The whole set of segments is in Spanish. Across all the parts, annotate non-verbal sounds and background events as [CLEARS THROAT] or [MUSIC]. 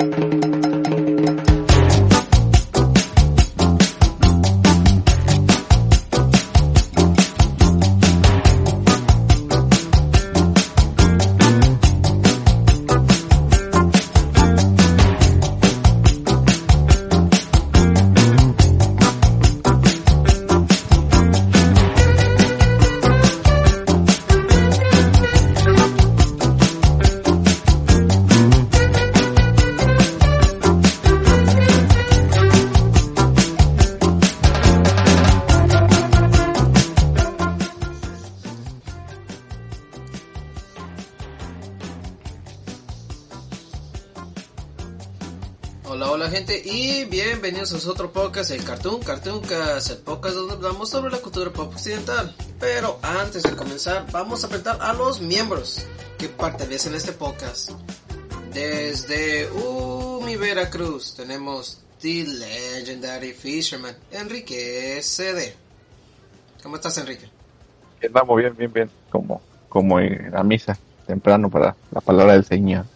Hola, bienvenidos a otro podcast, el Cartoon, Cartoon Cast, el podcast donde hablamos sobre la cultura pop occidental. Pero antes de comenzar, vamos a presentar a los miembros que pertenecen a este podcast. Desde Umi Veracruz tenemos The Legendary Fisherman, Enrique CD. ¿Cómo estás, Enrique? Andamos bien, bien, bien, como, como en la misa, temprano para la palabra del Señor.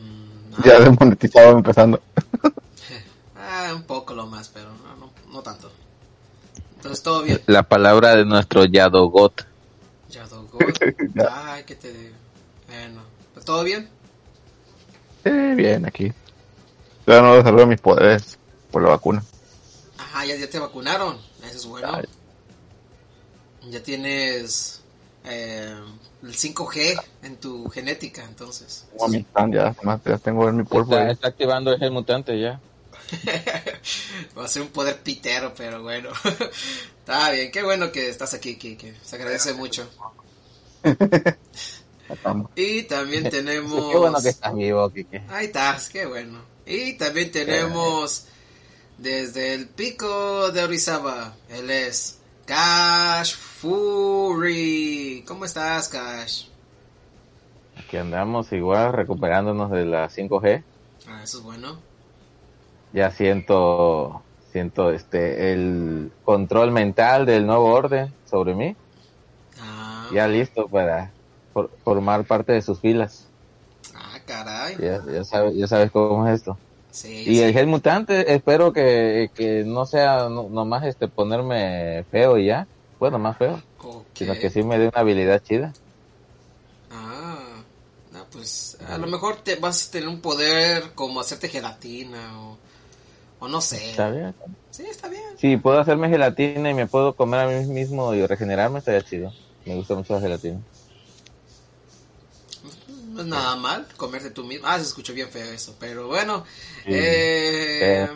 Mm, Ya desmonetizado empezando. [LAUGHS] ah, un poco lo más, pero no, no, no tanto. Entonces, todo bien. La palabra de nuestro Yadogot. [LAUGHS] Ya Dogot. Ay, ¿qué te digo? Bueno, pues todo bien. Sí, bien, aquí. Todavía no desarrollo mis poderes por la vacuna. Ajá, ya, ya te vacunaron. Eso es bueno. Ay. Ya tienes eh, el 5G en tu genética, entonces. Como a mi stand, ya, además, ya tengo en mi polvo. Está, está activando el mutante ya. [LAUGHS] Va a ser un poder pitero, pero bueno. [LAUGHS] Está bien, qué bueno que estás aquí, Kike. Se agradece mucho. [LAUGHS] Y también tenemos... Qué bueno que estás vivo, Kike. Ahí estás, qué bueno. Y también tenemos desde el pico de Orizaba, él es Cash Fury. ¿Cómo estás, Cash? Aquí andamos igual recuperándonos de la 5G. Ah, eso es bueno. Ya siento siento este el control mental del nuevo orden sobre mí. Ah, Ya listo para for- formar parte de sus filas. ah caray. Ya, ya sabes ya sabes cómo es esto. Sí, Y sí. el gel mutante, espero que, que no sea no- nomás este ponerme feo y ya. Bueno, más feo. Sino que sí me dé una habilidad chida. Ah, no, pues a lo mejor te vas a tener un poder como hacerte gelatina o, o no sé. ¿Está bien? Sí, está bien. Si puedo hacerme gelatina y me puedo comer a mí mismo y regenerarme, estaría chido. Me gusta mucho la gelatina. No es nada mal comerte tú mismo. Ah, se escuchó bien feo eso, pero bueno. Sí. Eh, eh,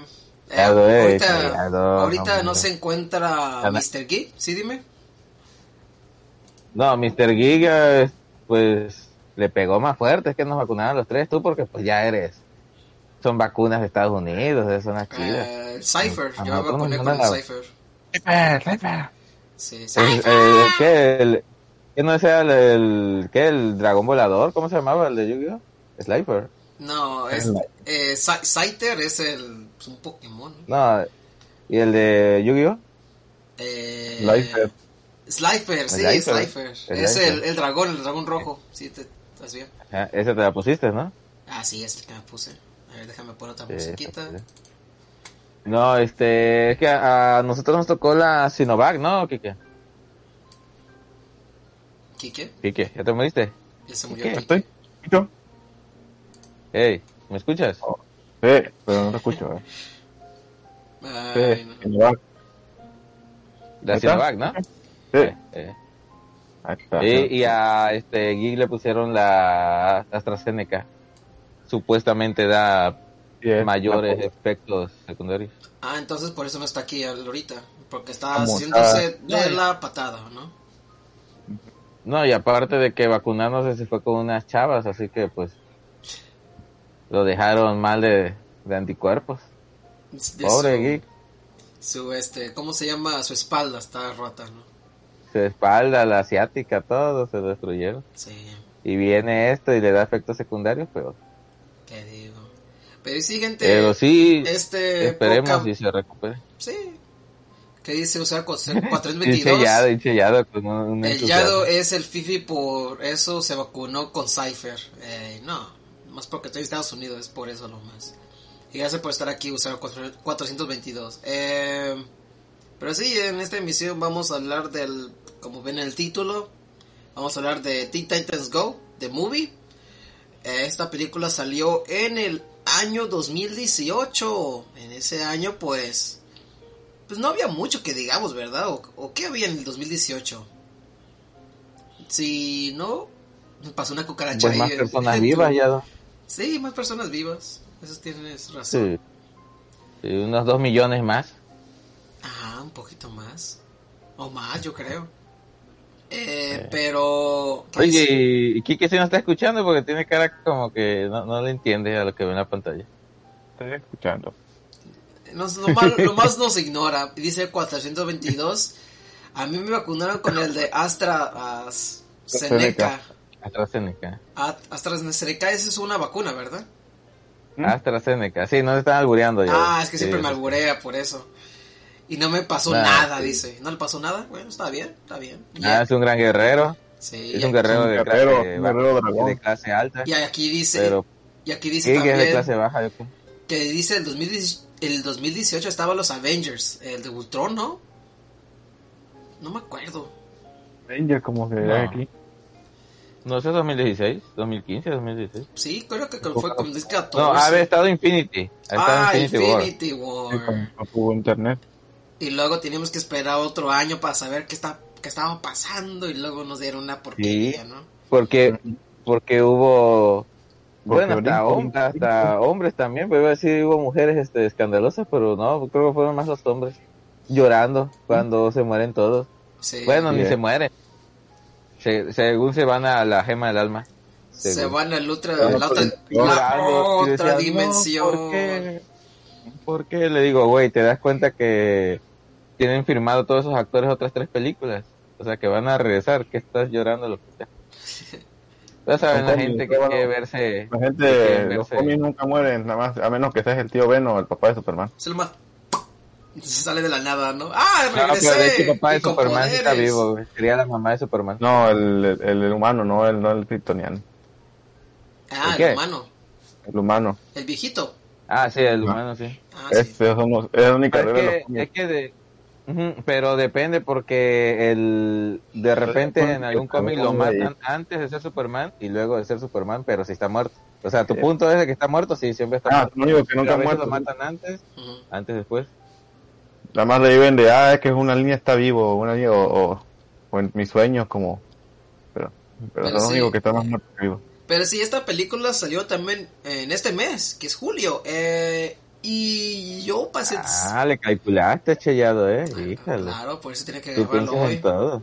eh, ahorita ahorita no se encuentra Mr. Geek, sí, dime. No, Mr. Giga, pues le pegó más fuerte, es que nos vacunaron los tres, tú porque pues ya eres. Son vacunas de Estados Unidos, son las chidas. Eh, el Cypher, A yo me vacuné con el a- Cypher. Sí, Cypher. eh, ¿Qué? El, ¿Qué no sea el, el, ¿qué? el dragón volador? ¿Cómo se llamaba el de Yu-Gi-Oh? Slifer. No, es, eh, Scy- Scyther es el, es un Pokémon. No, ¿y el de Yu-Gi-Oh? Eh, Slifer. Slifer, sí, Slifer. Slifer. El Es Slifer. el, el dragón, el dragón rojo. Sí, te, ¿estás bien? Ajá, ese te la pusiste, ¿no? Ah, sí, es el que me puse. A ver, déjame poner otra Sí, musiquita. No, este, es que a, a nosotros nos tocó la Sinovac, ¿no, Kike? ¿Kike? Kike, ¿ya te moriste? Ya se murió ¿Qué? Kike. ¿Estoy? ¿Yo? Hey, ¿me escuchas? Sí, pero no te escucho. ¿eh? Ay, Sí, no. va. La. Sinovac, ¿no? Sí, Eh, ahí está. y, y a este Gig le pusieron la AstraZeneca. Supuestamente da mayores efectos secundarios. Ah, entonces por eso no está aquí ahorita. Porque está Como haciéndose está- de la patada, ¿no? No, y aparte de que vacunándose se fue con unas chavas, así que pues lo dejaron mal de, de anticuerpos. De Pobre su, Geek. Su, este, ¿cómo se llama? Su espalda está rota, ¿no? Su espalda, la asiática, todo se destruyeron. Sí, Y viene esto y le da efectos secundarios, pero, qué digo. Pero sí, gente. pero sí, este. esperemos poca- y se recupere. Sí. ¿Qué dice usar con Hinche 422? Yado, hinche Yado con un, un El. Yado es el Fifi por eso se vacunó con Cypher. Eh, no, más porque estoy en Estados Unidos, es por eso lo más. Y gracias por estar aquí, usar 422. Eh, pero sí, en esta emisión vamos a hablar del, como ven en el título, vamos a hablar de Teen Titans Go, The Movie. Esta película salió en el año 2018. En ese año, pues, pues no había mucho que digamos, ¿verdad? ¿O, o qué había en el 2018? Si no, pasó una cucaracha Pues más personas [LAUGHS] vivas ya. Sí, más personas vivas. Eso tienes razón. Sí. Sí, unos dos millones más. Ajá, un poquito más. O más, yo creo. Eh, pero... ¿qué Oye, y Kike si no está escuchando porque tiene cara como que no, no le entiende a lo que ve en la pantalla. Estoy escuchando. Nos, lo, más, lo más nos ignora. Dice 422. A mí me vacunaron con el de Astra as- Zeneca. AstraZeneca. A- AstraZeneca, esa es una vacuna, ¿verdad? AstraZeneca. Sí, no se están albureando ya. Ah, es que Sí, siempre me sí. alburea por eso. Y no me pasó Ah, nada, sí. dice. ¿No le pasó nada? Bueno, está bien, está bien. Y, Ah, es un gran guerrero. sí, Es un guerrero de guerrero, clase baja, guerrero de clase alta. y aquí dice... Pero y aquí dice Kike es de también... clase baja. yo creo. que dice el 2010 el 2018 estaban los Avengers, el de Ultron, ¿no? No me acuerdo. Ranger, como se No. ve aquí. No sé, 2016, 2015, 2016. Sí, creo que fue como 2014. No, ha estado Infinity. Ha estado ah, Infinity, War. Infinity War. Sí, como no tuvo internet. Y luego teníamos que esperar otro año para saber qué está qué estaba pasando y luego nos dieron una porquería, ¿no? Porque, porque hubo... Porque bueno, hasta, hom- hombres también, pero iba a decir hubo mujeres este, escandalosas, pero no, creo que fueron más los hombres llorando cuando se mueren todos. Sí. Bueno, ni se mueren. Se- según se van a la gema del alma. se van al otra, la otra, pues, la y otra decían, "No, dimensión. ¿por qué? ¿Por qué? Le digo, güey, te das cuenta que tienen firmado todos esos actores otras tres películas. O sea, que van a regresar. que estás llorando? Lo que sea. Ya saben, la gente que quiere verse... La gente, los cómics nunca mueren, nada más, a menos que seas el tío Ben o el papá de Superman. Se lo mata. Se sale de la nada, ¿no? ¡Ah, No, regresé! pero de hecho, el papá de Superman sí está vivo. Sería la mamá de Superman. No, el, el, el humano, no el, no el kryptoniano. Ah, ¿El el humano. El humano. El viejito. Ah, sí, el No. humano, sí. Ah, sí. Ese es, uno- es la única regla es los que, es de, pero depende porque el de repente en algún cómic lo matan antes de ser Superman y luego de ser Superman, pero si está muerto. O sea, tu punto es de que está muerto, sí, siempre está Ah, muerto. no digo que nunca muerto. lo matan antes, antes después. Nada más reviven de, ah, es que es una línea está vivo, una línea, o, o, o en mis sueños, como. Pero, pero, Pero los sí. que están más muertos que vivos. Pero sí, esta película salió también en este mes, que es julio. Eh, y yo pasé... Ah, le calculaste, chellado, eh. Híjale. Claro, por eso tiene que grabarlo hoy. todo.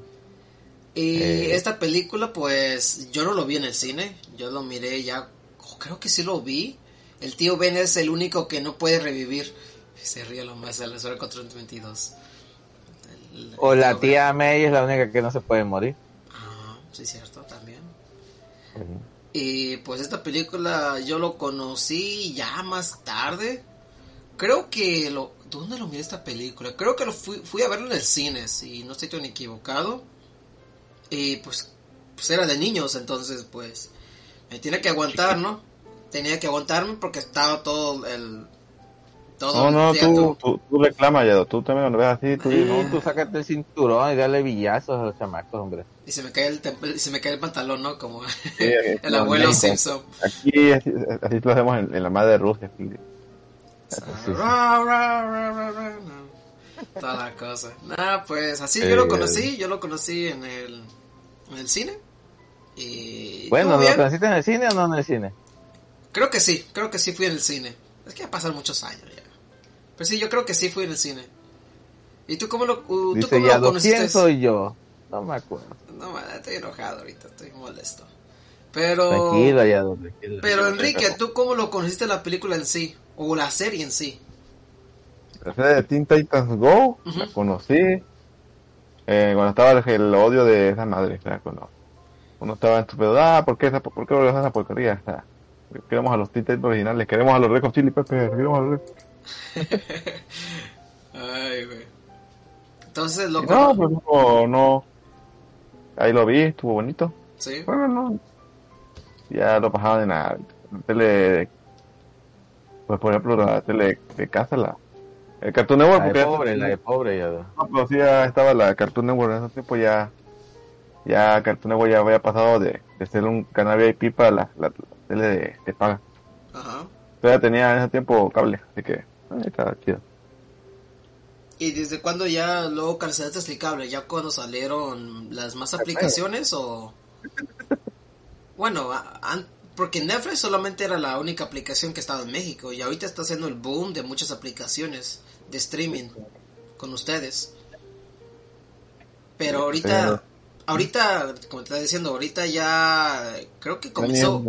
Y Eh. esta película, pues, yo no lo vi en el cine. Yo lo miré ya. creo que sí lo vi. El tío Ben es el único que no puede revivir. Se ríe lo más a la hora 422. El- O la Ben. tía May es la única que no se puede morir. Ah, sí, cierto, también. Y pues esta película yo lo conocí ya más tarde. Creo que lo... ¿Dónde lo miré esta película? Creo que lo fui, fui a verlo en el cine, si no estoy tan equivocado. Y pues, pues era de niños, entonces pues me tiene que aguantar, ¿no? Tenía que aguantarme porque estaba todo el... Todo No, no, tú, tú, tú reclamas, ya, tú también lo ves así, tú no. tú sácate el cinturón y dale villazos a los chamacos, hombre. Y se me cae el, y se me cae el pantalón, ¿no? Como Sí, [LAUGHS] el abuelo no, Simpson. Aquí así, así lo hacemos en, en la madre de Rusia. así. Sí. Toda la cosa. Nah, pues así yo Eh, lo conocí. Yo lo conocí en el, en el cine. Y. Bueno, ¿lo conociste en el cine o no en el cine? Creo que sí. Creo que sí fui en el cine. Es que ya pasaron muchos años ya. Pero sí, yo creo que sí fui en el cine. ¿Y tú cómo lo, uh, tú cómo lo conociste? ¿quién soy yo? No me acuerdo. No, man, estoy enojado ahorita. Estoy molesto. Pero. Tranquilo. Pero Enrique, ¿tú cómo lo conociste la película en sí? O la serie en sí. La serie de Teen Titans Go, la conocí eh, cuando estaba el, el odio de esa madre. O sea, cuando uno estaba estúpido, ah, ¿por qué, esa, ¿por qué esa porquería? Queremos a los Teen Titans originales, queremos a los Red Hot Chili Peppers, queremos a los [LAUGHS] Ay, güey. Entonces No, pues no, no. Ahí lo vi, estuvo bonito. Sí. Bueno, no. Ya lo pasaban en la tele Pues por ejemplo la tele de casa, la, el Cartoon Network, La de porque ya- pobre, la de pobre ya. No, pero sí ya estaba la Cartoon Network en ese tiempo ya ya Cartoon Network ya había pasado de, de ser un canal VIP para la, la, la tele de, de paga. Ajá. Pero ya tenía en ese tiempo cable, así que eh, estaba chido. ¿Y desde cuándo ya luego cancelaste el cable? ¿Ya cuando salieron las más aplicaciones o...? [LAUGHS] Bueno, a- an- porque Netflix solamente era la única aplicación que estaba en México y ahorita está haciendo el boom de muchas aplicaciones de streaming con ustedes. Pero ahorita, ahorita, como te estaba diciendo, ahorita ya creo que comenzó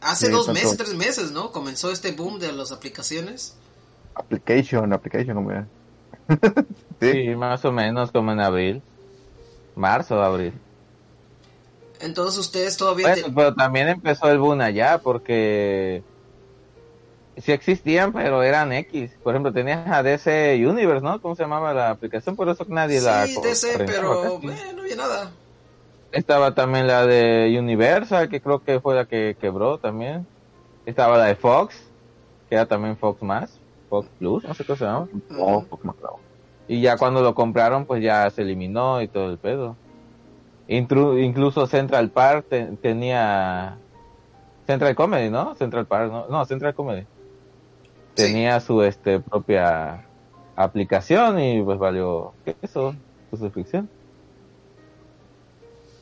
hace sí, dos tanto meses, tres meses, ¿no? Comenzó este boom de las aplicaciones. Application, application, como ya. [LAUGHS] sí, Sí, más o menos como en abril. Marzo, abril. Entonces ustedes todavía... Bueno, te- pero también empezó el boom allá porque sí existían, pero eran X. Por ejemplo, tenías a DC Universe, ¿no? ¿Cómo se llamaba la aplicación? Por eso que nadie la... Sí, DC, pero eh, no había nada. Estaba también la de Universal, que creo que fue la que quebró también. Estaba la de Fox, que era también Fox más, Fox Plus, no sé qué se llama. no, poco más claro. Y ya cuando lo compraron, pues ya se eliminó y todo el pedo. Incluso Central Park te- tenía Central Comedy, ¿no? Central Park, ¿no? No, Central Comedy. Sí. Tenía su este propia aplicación y pues valió ¿qué es eso? Su suscripción.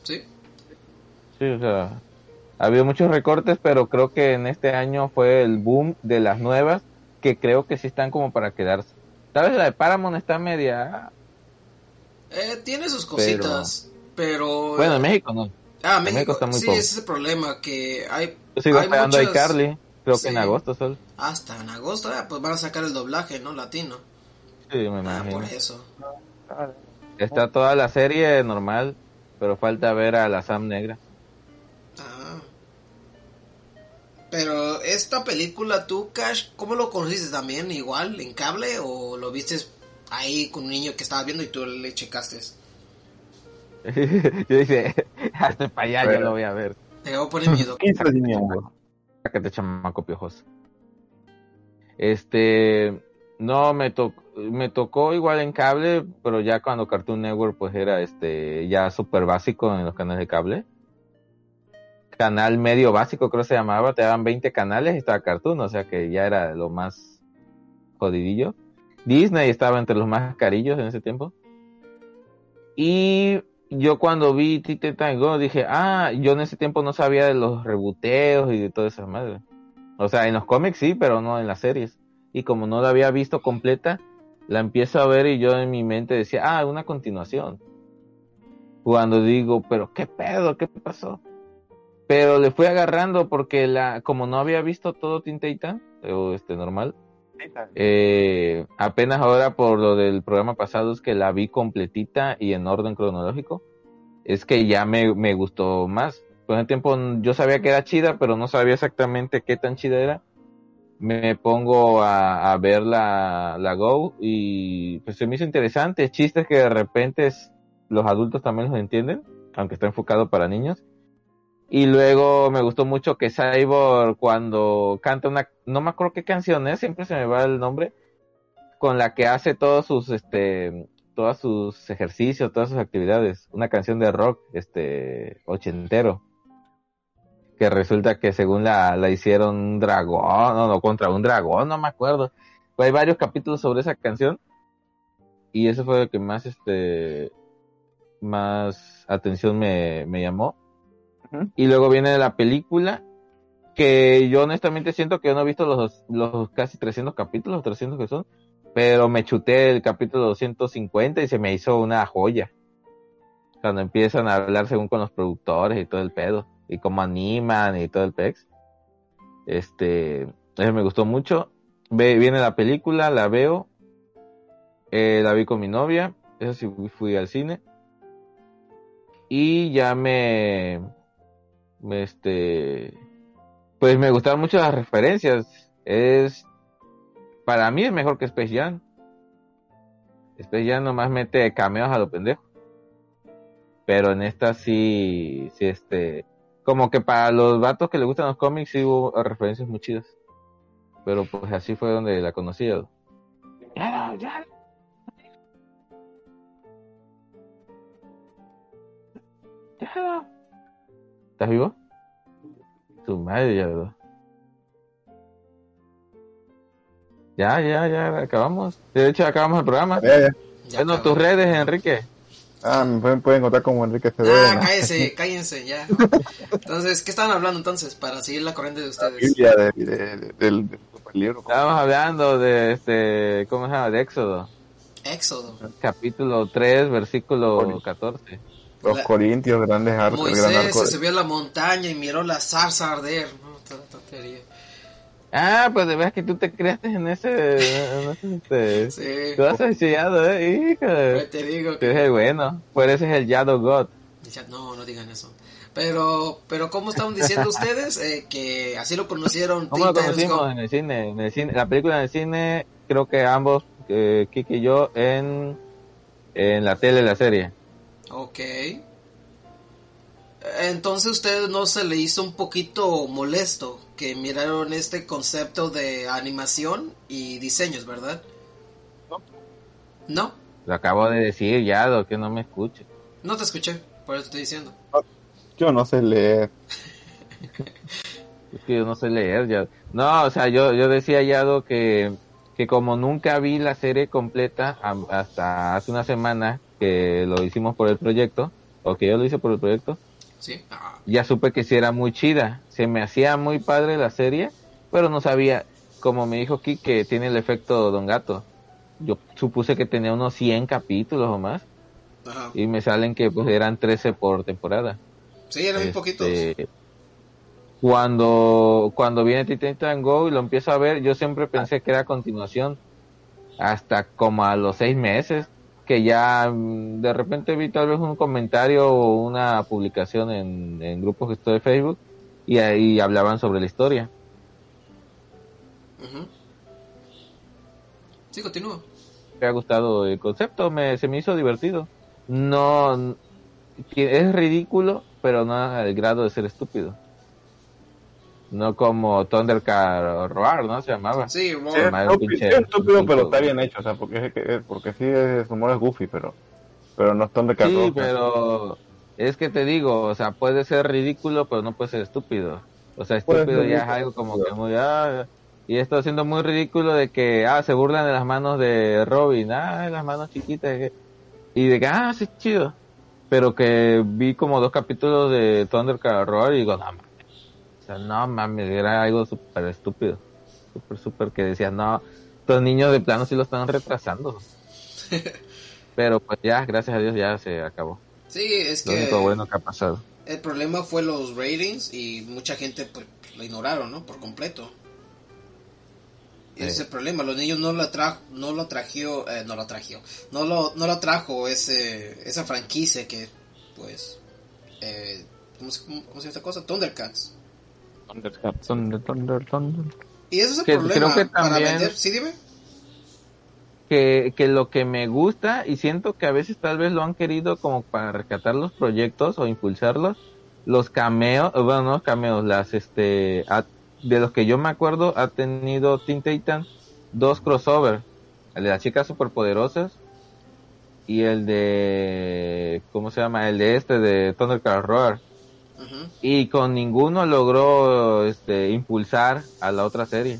Sí. Sí, o sea, ha habido muchos recortes, pero creo que en este año fue el boom de las nuevas que creo que sí están como para quedarse. Tal vez la de Paramount está media Eh, tiene sus cositas, pero... Bueno, en México no. Ah, en México, México está muy sí, ese es el problema, que hay... Yo sigo hay esperando a muchas- iCarly, creo Sí. que en agosto solo. Hasta en agosto, ah, pues van a sacar el doblaje, ¿no? Latino. Sí, me Ah, imagino. por eso. Está toda la serie normal, pero falta ver a la Sam Negra. Ah. Pero esta película, tú, Cash, ¿cómo lo conociste también? ¿Igual, en cable? ¿O lo viste ahí con un niño que estaba viendo y tú le checaste? [LAUGHS] Yo dije, [LAUGHS] hasta para allá yo lo voy a ver. Te voy a poner miedo. 15 de niño, [LAUGHS] Sácate chamaco piojoso. Este, no, me tocó, me tocó igual en cable, pero ya cuando Cartoon Network pues era este, ya súper básico en los canales de cable. Canal medio básico creo se llamaba, te daban 20 canales y estaba Cartoon, o sea que ya era lo más jodidillo. Disney estaba entre los más carillos en ese tiempo. Y yo cuando vi Teen Titans Go dije, ah, yo en ese tiempo no sabía de los reboteos y de todas esas madres. O sea, en los cómics sí, pero no en las series. Y como no la había visto completa, la empiezo a ver y yo en mi mente decía, ah, una continuación. Cuando digo, pero qué pedo, qué pasó. Pero le fui agarrando porque la, como no había visto todo Teen Titans, o este normal, eh, apenas ahora por lo del programa pasado es que la vi completita y en orden cronológico. Es que ya me, me gustó más. Por ese tiempo yo sabía que era chida, pero no sabía exactamente qué tan chida era. Me pongo a, a ver la, la Go y pues se me hizo interesante. Chistes que de repente es- los adultos también los entienden, aunque está enfocado para niños. Y luego me gustó mucho que Cyborg cuando canta una, no me acuerdo qué canción es, siempre se me va el nombre, con la que hace todos sus, este, todos sus ejercicios, todas sus actividades. Una canción de rock, este, ochentero. Que resulta que según la, la hicieron un dragón, no, no, contra un dragón, no me acuerdo. Hay varios capítulos sobre esa canción. Y eso fue lo que más, este, más atención me, me llamó. Y luego viene la película, que yo honestamente siento que yo no he visto los, los casi 300 capítulos, 300 que son, pero me chuté el capítulo 250 y se me hizo una joya. Cuando empiezan a hablar según con los productores y todo el pedo, y cómo animan y todo el pex. Este, eso me gustó mucho. Ve, viene la película, la veo, eh, la vi con mi novia, eso sí fui al cine. Y ya me, este, pues me gustaron mucho las referencias. Es, para mí es mejor que Space Jam. Space Jam nomás mete cameos a lo pendejo. Pero en esta sí, sí este, como que para los vatos que les gustan los cómics sí hubo referencias muy chidas. Pero pues así fue donde la conocí. Ya, ya. Ya. ¿Estás vivo? Tu madre ya, ¿verdad? Ya, ya, ya, acabamos. De hecho, acabamos el programa. Ya, ya. Ya bueno, tus redes, Enrique. Ah, me pueden, pueden encontrar como Enrique Ah, Cedena. cállense, [LAUGHS] cállense, ya. Entonces, ¿qué estaban hablando entonces? Para seguir la corriente de ustedes. Biblia de, de- de- del, del superlibro. Estábamos hablando de este, ¿cómo se llama? De Éxodo. Éxodo. Capítulo 3, versículo Bueno. 14. Los La- corintios, grandes arcos, el gran Moisés arco. se subió a la montaña y miró la zarza arder. No, toda tontería. Ah, pues de verdad que tú te creaste en ese, en ese, este, Sí, tú has sellado, eh, hijo. pues te digo Tú que... eres el bueno, pues ese es el Shadow God. No, no digan eso. Pero, pero ¿cómo estaban diciendo ustedes? Eh, que así lo conocieron ¿Cómo lo conocimos Go. en el cine? En el cine, la película en el cine, creo que ambos, eh, Kiki y yo, en, en la tele, la serie. Ok. Entonces, ¿usted no se le hizo un poquito molesto que miraron este concepto de animación y diseños, verdad? No. ¿No? Lo acabo de decir, Yado, que no me escuche. No te escuché, por eso estoy diciendo. Yo no sé leer. [LAUGHS] Es que yo no sé leer ya. No, o sea, yo, yo decía Yado que, que como nunca vi la serie completa hasta hace una semana que lo hicimos por el proyecto, o que yo lo hice por el proyecto, ¿Sí? Ah, ya supe que sí era muy chida. Se me hacía muy padre la serie, pero no sabía, como me dijo Kik, que tiene el efecto Don Gato. Yo supuse que tenía unos 100 capítulos o más, ajá. y me salen que pues eran 13 por temporada. Sí, eran muy Este, poquitos. Cuando, cuando viene Titan Go y lo empiezo a ver, yo siempre pensé que era continuación. Hasta como a los seis meses, que ya mm, de repente vi tal vez un comentario o una publicación en, en grupos que estoy de Facebook y ahí hablaban sobre la historia. Sí, continúa. Me ha gustado el concepto, me, se me hizo divertido. No, es ridículo, pero no al grado de ser estúpido. No como Thundercat Roar, ¿no? Se llamaba. Sí, Sí, Roar. es pinche- es estúpido, pero está bien hecho. O sea, porque, es que- porque sí, es, su humor es goofy, pero, pero no es de Sí, pero es que te digo, o sea, puede ser ridículo, pero no puede ser estúpido. O sea, estúpido ya es algo como que muy... Ah, y esto siendo muy ridículo de que, ah, se burlan de las manos de Robin, ah, las manos chiquitas. que- Y de que, ah, sí, chido. Pero que vi como dos capítulos de Thundercat Roar y digo, no, sea, no mames, era algo súper estúpido. Súper, súper que decía, no, estos niños de plano sí lo están retrasando. [LAUGHS] Pero pues ya, gracias a Dios ya se acabó. Sí, es Lo que único bueno que ha pasado. el problema fue los ratings y mucha gente pues, lo ignoraron, ¿no? Por completo. Ese es el problema, los niños no lo atrajo, no lo atrajo, eh, no lo atrajo, no lo, no lo atrajo ese, esa franquicia que, pues, eh, ¿cómo, se, cómo, cómo se llama esta cosa? Thundercats. Thunder, Thunder, Thunder, Thunder. Y ese es el Que problema creo que para también- vender, sí dime. Que, que lo que me gusta, y siento que a veces tal vez lo han querido como para rescatar los proyectos o impulsarlos, los cameos, bueno, no los cameos, las, este, ha- de los que yo me acuerdo, ha tenido Teen Titans dos crossover, el de las chicas superpoderosas y el de, ¿cómo se llama? El de este, de Thundercat Roar. Y con ninguno logró este impulsar a la otra serie.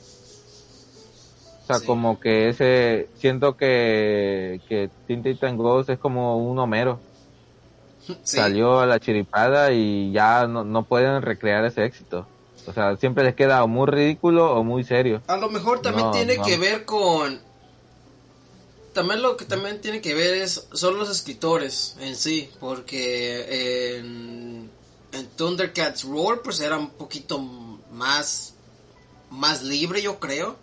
O sea, Sí. como que ese siento que que Teen Titan Ghost es como un Homero. [LAUGHS] Sí. Salió a la chiripada y ya no, no pueden recrear ese éxito. O sea, siempre les queda o muy ridículo o muy serio. A lo mejor también No, tiene no. que ver con... También lo que también tiene que ver es son los escritores en sí, porque en, en Thundercats Roar pues era un poquito más más libre yo creo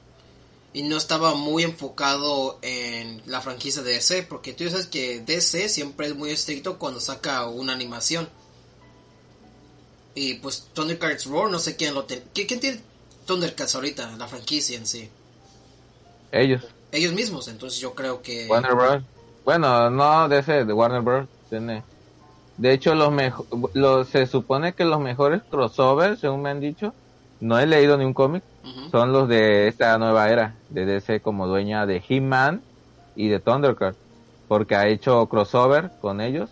y no estaba muy enfocado en la franquicia de DC, porque tú sabes que DC siempre es muy estricto cuando saca una animación. Y pues Thundercats Roar no sé quién lo tiene. ¿Quién tiene Thundercats ahorita? La franquicia en sí. Ellos, Ellos mismos, entonces yo creo que... Warner Bros. Bueno, no de ese, de Warner Bros. Tiene. De hecho, los mejo- los, se supone que los mejores crossovers, según me han dicho, no he leído ni un cómic, son los de esta nueva era, de DC como dueña de He-Man y de Thundercat, porque ha hecho crossover con ellos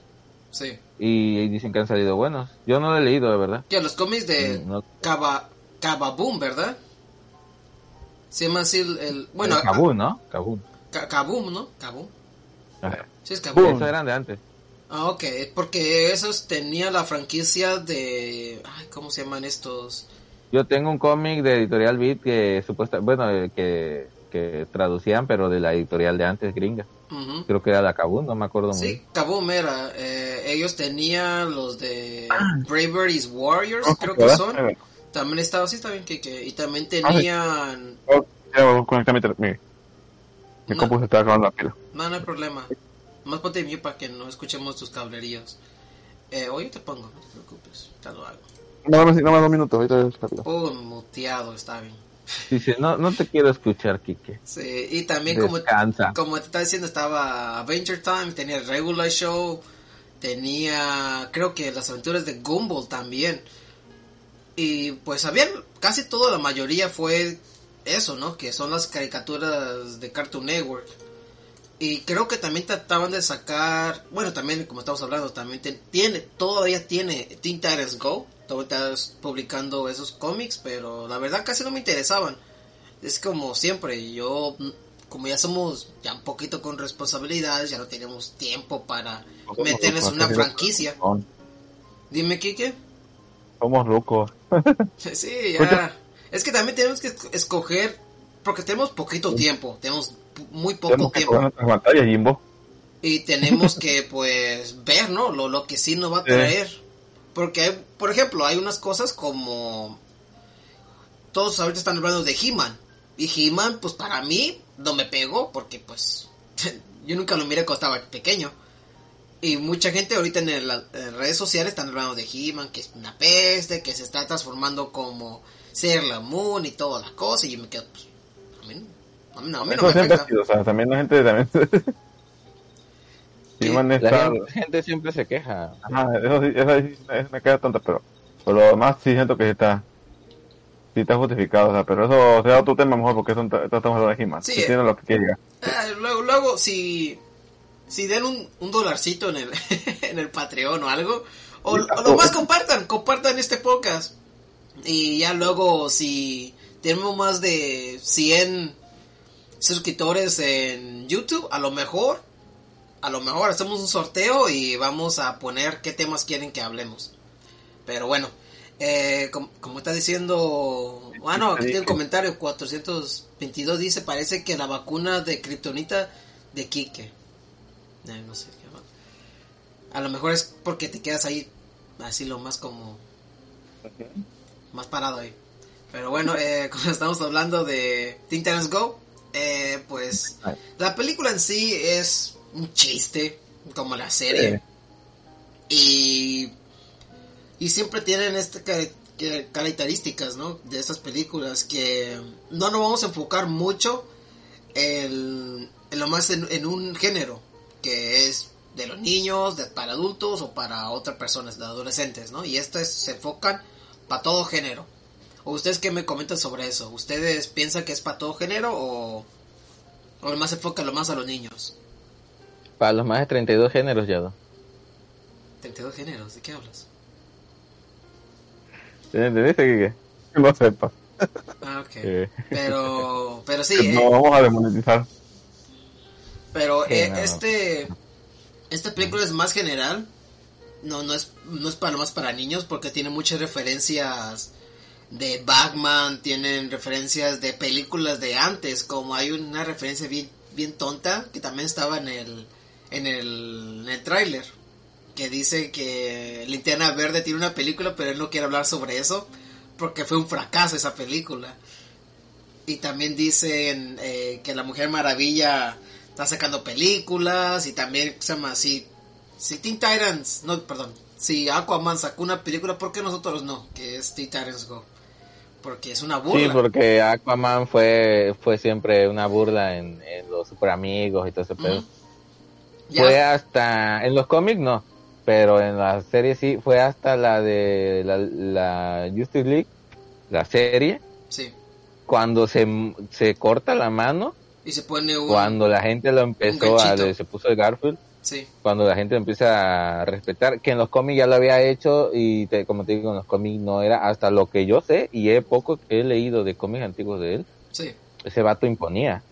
Sí. y dicen que han salido buenos. Yo no lo he leído, de verdad. Ya, los cómics de Mm, No- Kaba, Kababoom, ¿verdad? Se llama así el... el- bueno, El ¿no? Kabul. Ka- Kaboom, ¿no? Kaboom. Sí, es Kaboom. Eso eran de antes. Ah, ok, porque esos tenía la franquicia de... Ay, ¿cómo se llaman estos? Yo tengo un cómic de Editorial Beat que supuesta, bueno, eh, que, que traducían, pero de la editorial de antes, gringa. Creo que era la Kabul, no me acuerdo muy Sí, bien. Kaboom era. eh, ellos tenían los de [CLEARS THROAT] Bravery's Warriors, Oh, creo que ¿verdad? son. También estaba, sí, está bien, que, que- y también tenían... Oh, ya voy a conectar mi, mi, mi No. compu se está acabando la pila. No, no hay problema. Más ponte mute para que no escuchemos tus cablerías. Eh, yo te pongo, no te preocupes, ya lo hago. Nada más, nada más dos minutos, ahorita está pila. Pum, muteado, está bien. Dice, no, no te quiero escuchar, Kike. Sí, y también como, Descansa. como te estaba diciendo, estaba Adventure Time, tenía el Regular Show, tenía, creo que las aventuras de Gumball también. Y pues habían, casi toda la mayoría fue eso, ¿no? Que son las caricaturas de Cartoon Network. Y creo que también trataban de sacar, bueno, también como estamos hablando, también te- tiene, todavía tiene Teen Titans Go, todavía estás publicando esos cómics, pero la verdad casi no me interesaban. Es como siempre, yo, mm, como ya somos ya un poquito con responsabilidades, ya no tenemos tiempo para meterles una franquicia. Dime, Kike. Somos locos. [LAUGHS] Sí, ya. Es que también tenemos que esc- escoger, porque tenemos poquito tiempo, tenemos muy poco Tenemos que tiempo. pantallas, Jimbo. Y tenemos que, pues, ver, ¿no? Lo, lo que sí nos va a Sí. traer. Porque, hay, por ejemplo, hay unas cosas como... Todos ahorita están hablando de He-Man. Y He-Man, pues, para mí, no me pegó, porque, pues, [LAUGHS] yo nunca lo miré cuando estaba pequeño. Y mucha gente ahorita en, el- en redes sociales están hablando de He-Man, que es una peste, que se está transformando como Sailor Moon y toda la cosa. Y yo me quedo, pues, no, a mí no Eso me siempre ha afecta. sido, o sea, también la gente también... [LAUGHS] Sí, La gente, gente siempre se queja. Ajá, eso sí, esa sí es una queda tonta, pero... Pero lo demás sí siento que sí está... Sí está justificado, o sea, pero eso será otro tema mejor porque eso esto estamos hablando de He-Man. Sí, eh. tiene lo que quiere llegar. Eh, luego, luego, si, si den un, un dolarcito en el, [LAUGHS] en el Patreon o algo, o, Sí, o nomás compartan, compartan este podcast. Y ya luego, si tenemos más de 100 suscriptores en YouTube, a lo mejor, a lo mejor hacemos un sorteo y vamos a poner qué temas quieren que hablemos. Pero bueno, eh, com- como, está diciendo, bueno, aquí tiene un comentario 422 dice, parece que la vacuna de Kryptonita de Kike. Eh, no sé qué va. A lo mejor es porque te quedas ahí así lo más como más parado ahí. Pero bueno, eh, [LAUGHS] como estamos hablando de Teen Titans Go, eh, pues la película en sí es un chiste, como la serie. Y, y siempre tienen estas características, ¿no? De estas películas que no nos vamos a enfocar mucho en, en lo más en, en un género, que es de los niños, de, para adultos o para otras personas, de adolescentes, ¿no? Y estas se enfocan para todo género. ¿O ustedes qué me comentan sobre eso? ¿Ustedes piensan que es para todo género o, o más se enfoca lo más a los niños? Para los más de 32 géneros ya. ¿no? 32 géneros, ¿de qué hablas? ¿Entendiste, Kike? Que lo sepa. Ah, ok. [LAUGHS] Eh, Pero, pero sí, que eh, no vamos a demonetizar. pero eh, no. este, esta película es más general. No, no es, no es para más para niños porque tiene muchas referencias de Batman, tienen referencias de películas de antes, como hay una referencia bien, bien tonta que también estaba en el, en el, en el tráiler, que dice que Linterna Verde tiene una película, pero él no quiere hablar sobre eso porque fue un fracaso esa película. Y también dicen eh, que la Mujer Maravilla está sacando películas y también se llama así. Si Teen Titans, no, perdón, si Aquaman sacó una película, ¿por qué nosotros no? Que es Teen Titans Go. Porque es una Sí, burla. porque Aquaman fue fue siempre una burla en, en los super amigos y todo ese pedo. Fue hasta, en los cómics no, pero en la serie sí, fue hasta la de la, la Justice League, la serie, Sí. cuando se, se corta la mano, Y se pone un... cuando la gente lo empezó a, se puso el Garfield, Sí. cuando la gente empieza a respetar, que en los cómics ya lo había hecho y te- como te digo, en los cómics no era hasta lo que yo sé y he poco que he leído de cómics antiguos de él, Sí. ese vato imponía.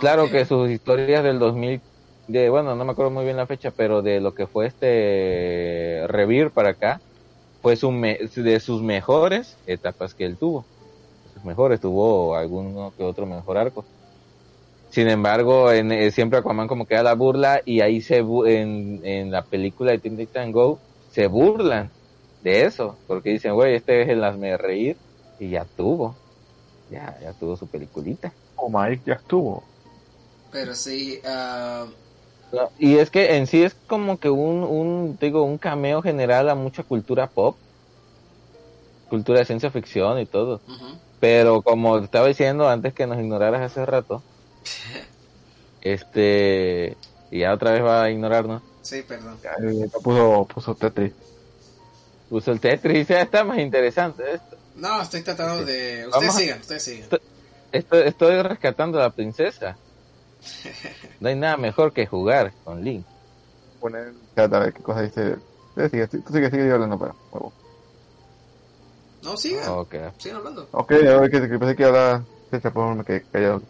Claro Ok. que sus historias del 2000, de, bueno, no me acuerdo muy bien la fecha, pero de lo que fue este Revir para acá, fue su me- de sus mejores etapas que él tuvo. Sus mejores, tuvo alguno que otro mejor arco. Sin embargo, en, eh, siempre Aquaman como que da la burla y ahí se bu- en, en la película de Teen Titans Go se burlan de eso, porque dicen, güey, este es el hazme reír y ya tuvo, ya, ya tuvo su peliculita. Oh, Mike ya estuvo. Pero sí, ah, No, Y es que en sí es como que un, un, digo, un cameo general a mucha cultura pop, cultura de ciencia ficción y todo. Pero como te estaba diciendo antes que nos ignoraras hace rato, este, y ya otra vez va a ignorarnos, sí, perdón. Puso, puso Tetris. puso el Tetris, ya está más interesante esto. No, estoy tratando de... Ustedes Vamos a- sigan, ustedes sigan. Estoy, estoy rescatando a la princesa. No hay nada mejor que jugar con Link. Poner chat a ver qué cosa dice. Eh, sigue, tú sigue, sigue hablando para huevo. No, sigan. Ok. Sigan hablando. Ok, a ver que, que pensé que ahora se chapó, me quedé callado.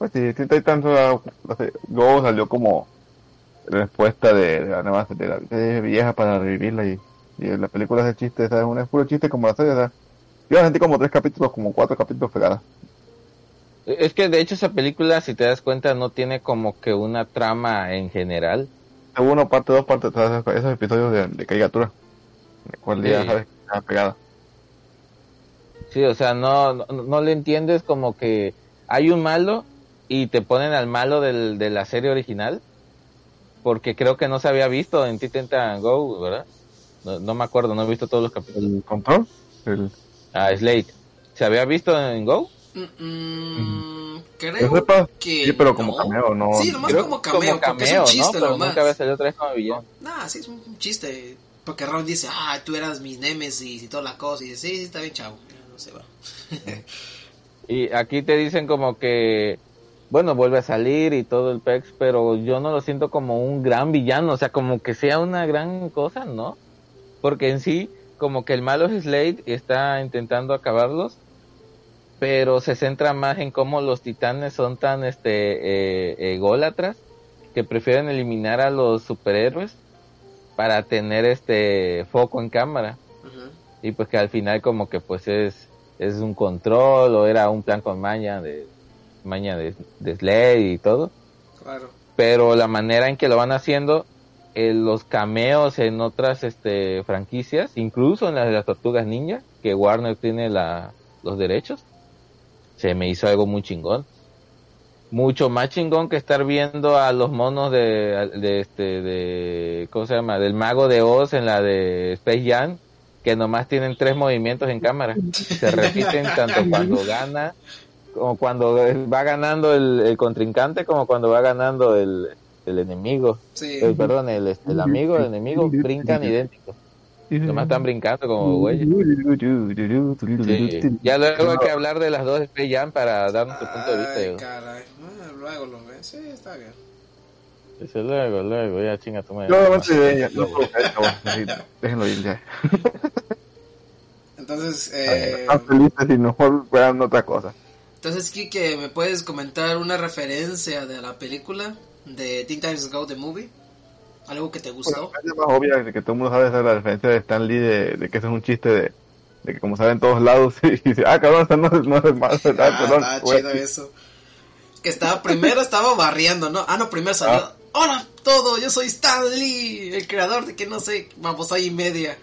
Pues sí, la serie. Go salió como respuesta de, de la nueva de la serie vieja para revivirla y, y la película es de chiste, ¿sabes? Un es puro chiste como la serie, ¿sabes? Yo la sentí como tres capítulos, como cuatro capítulos pegadas. Es que de hecho esa película, si te das cuenta, no tiene como que una trama en general. Uno, parte dos, parte tres, esos, episodios de, de caricatura. De cual día, Sí. ¿sabes? Estaba pegada. Sí, o sea, no, no, no le entiendes como que hay un malo y te ponen al malo del, de la serie original. Porque creo que no se había visto en Titan Go, ¿verdad? No, no me acuerdo, no he visto todos los capítulos. El control, el, Ah, Slate. ¿Se había visto en Go? Mm, mm, creo sepa, que sí, pero como no. cameo, no. Sí, nomás Creo como cameo, porque es un chiste Pero nomás. nunca había salido otra vez como villano. Nah, sí, es un chiste. Porque Ron dice, ah, tú eras mis némesis y toda la cosa. Y dice, sí, sí, está bien, chavo. [LAUGHS] No se va. Y aquí te dicen como que, bueno, vuelve a salir y todo el pex, pero yo no lo siento como un gran villano, o sea, como que sea una gran cosa, ¿no? Porque en sí, como que el malo es Slade y está intentando acabarlos, pero se centra más en cómo los titanes son tan, este, eh, ególatras, que prefieren eliminar a los superhéroes para tener este foco en cámara y pues que al final como que pues es es un control o era un plan con maña de maña de, de Slade y todo. Claro. pero la manera en que lo van haciendo eh, los cameos en otras este franquicias incluso en las de las tortugas ninja que Warner tiene la, los derechos se me hizo algo muy chingón. Mucho más chingón que estar viendo a los monos de, de este de cómo se llama del mago de Oz en la de Space Jam que nomás tienen tres movimientos en cámara. Se repiten tanto cuando gana como cuando va ganando el, el contrincante como cuando va ganando el, el enemigo Sí. Eh, perdón el, el amigo el enemigo brincan idénticos nomás están brincando como güeyes Sí. Ya luego hay que hablar de las dos Space Jam para dar nuestro punto de vista. Caray. Bueno, luego lo ves. Sí, está bien. Dice, luego, luego, ya chinga tu madre. Ya, no cabrón, así, déjenlo ir ya. Entonces, eh, Están felices y mejor vean otra cosa. Entonces Kike, ¿me puedes comentar una referencia de la película de Teen Titans Go, The Movie? ¿Algo que te gustó? La más obvia que todo el mundo sabe es la referencia de Stan Lee de, de que eso es un chiste de, de que como saben en todos lados [LAUGHS] y dice, ah cabrón, no, no es más, Ah, ah, perdón. güey. chido eso. Que estaba, primero estaba barriendo, ¿no? Ah, no, primero salió. Ah. Hola, todo, yo soy Stan Lee, el creador de que no sé, vamos ahí media.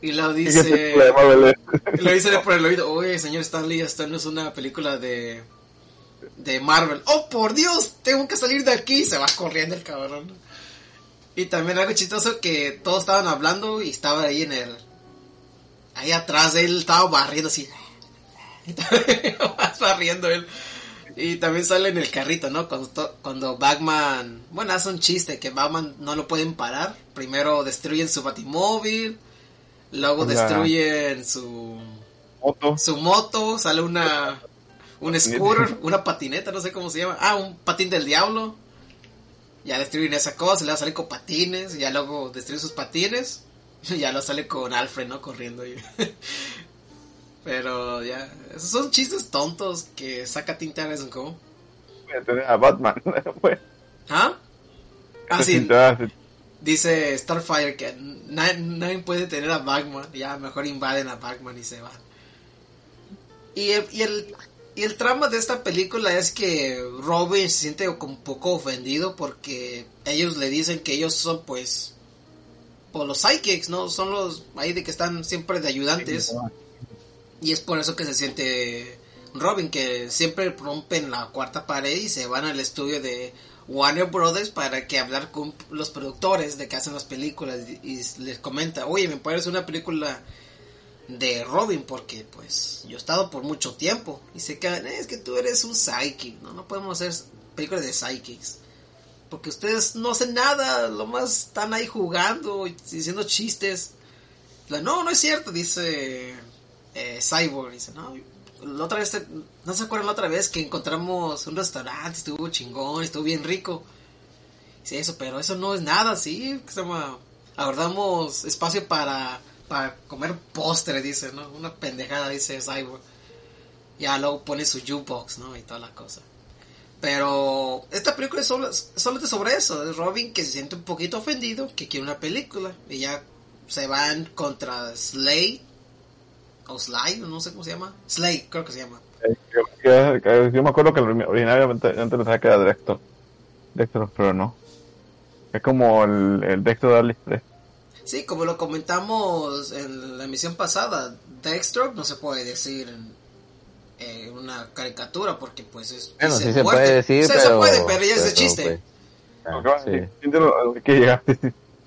Y ¿Y es dice. Belén? Lo dice por el oído, oye, señor Stan Lee, esto no es una película de de Marvel. Oh, por Dios, tengo que salir de aquí. Se va corriendo el cabrón. Y también algo chistoso que todos estaban hablando y estaba ahí en el ahí atrás de él estaba barriendo así. [LAUGHS] Y también [LAUGHS] barriendo él. Y también sale en el carrito, ¿no? Cuando, cuando Batman, bueno, hace un chiste que Batman no lo pueden parar. Primero destruyen su batimóvil, luego destruyen su moto. su moto, sale una un scooter, una patineta, no sé cómo se llama. Ah, un patín del diablo. Ya destruyen esa cosa, le va a salir con patines, y ya luego destruyen sus patines. Y [LAUGHS] ya lo sale con Alfred, ¿no? Corriendo. [LAUGHS] Pero ya, esos son chistes tontos que saca Titans Go. A Batman. [LAUGHS] pues. ¿Ah? Ah, Ah, sí. Dice Starfire que na- nadie puede tener a Batman. Ya mejor invaden a Batman y se van. Y el, y el, y el trama de esta película es que Robin se siente un poco ofendido porque ellos le dicen que ellos son pues por los psychics, ¿no? Son los ahí de que están siempre de ayudantes. Y es por eso que se siente Robin, que siempre rompen la cuarta pared y se van al estudio de Warner Brothers para que hablar con los productores de que hacen las películas y, les comenta, oye, me puedes hacer una película de Robin porque pues yo he estado por mucho tiempo y se "Eh, es que tú eres un psychic, no, no podemos hacer películas de psychics. Porque ustedes no hacen nada, lo más están ahí jugando y diciendo chistes. La, no, no es cierto, dice eh, Cyborg. Dice, no, otra vez, ¿no se acuerdan la otra vez que encontramos un restaurante, estuvo chingón, estuvo bien rico? Dice eso, pero eso no es nada, sí, que se llama, abordamos espacio para, para comer postre, dice, ¿no? Una pendejada, dice Cyborg. Ya luego pone su jukebox, ¿no? Y toda la cosa. Pero esta película es solo, sobre eso. Es Robin que se siente un poquito ofendido, que quiere una película. Y ya se van contra Slade. O Slide, no sé cómo se llama. Slade, creo que se llama. Eh, que- Yo me acuerdo que el- originalmente antes pensaba que era Dexter. Dexter, pero no. Es como el, el Dexter de Alice 3. Sí, como lo comentamos en la emisión pasada, Dexter no se puede decir en, en una caricatura porque pues es... Bueno, sí se muerte. puede decir, Sí, pero... se puede, pero ya es de pero, chiste. pues, ah.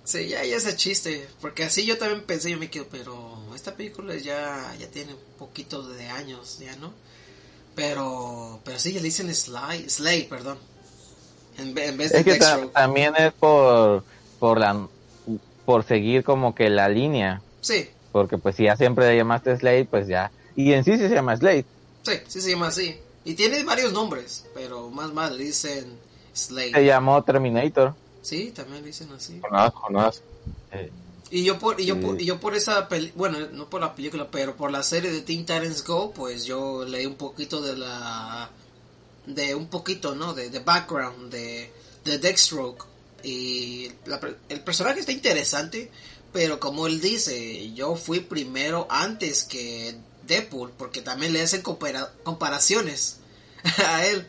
Sí, ya, ya es de chiste, porque así yo también pensé, yo me quedo, pero esta película ya, ya tiene un poquito de años, ya, ¿no? Pero, pero sí, le dicen Slay, Slay, perdón. En, en vez de Es que también es por, por la por seguir como que la línea, Sí, porque pues si ya siempre le llamaste Slade, pues ya. Y en sí sí se llama Slade. sí, sí se llama así. Y tiene varios nombres, pero más mal le dicen Se Slay. llamó Terminator. Sí, también le dicen así. Jonás, Jonás. Eh, Y yo por, y yo por, y yo por esa peli bueno, no por la película, pero por la serie de Teen Titans Go, pues yo leí un poquito de la de un poquito, ¿no? De, de background de de Deathstroke y la el personaje está interesante, pero como él dice, yo fui primero antes que Deadpool porque también le hacen compara- comparaciones [LAUGHS] a él.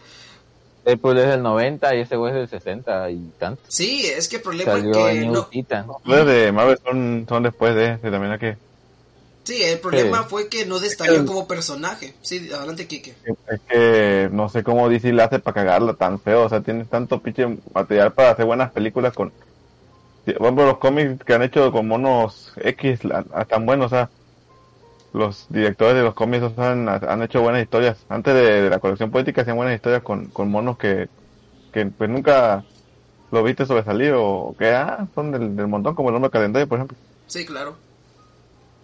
Deadpool es del 90 y ese güey es del 60 y tanto. Sí, es que el problema es Salió en que no. Los de Marvel son, son después de, de también aquí. sí, el problema Sí. fue que no destacó que- como personaje. Sí, adelante Kike. Es que no sé cómo DC le hace para cagarla tan feo. O sea, tiene tanto pinche material para hacer buenas películas con. Por ejemplo, los cómics que han hecho con monos X la- la- tan buenos. O sea, los directores de los cómics han, han hecho buenas historias. Antes de, de la colección poética hacían buenas historias con, con monos que, que pues nunca lo viste sobresalir o que ah, son del, del montón, como el hombre calendario, por ejemplo. Sí, claro.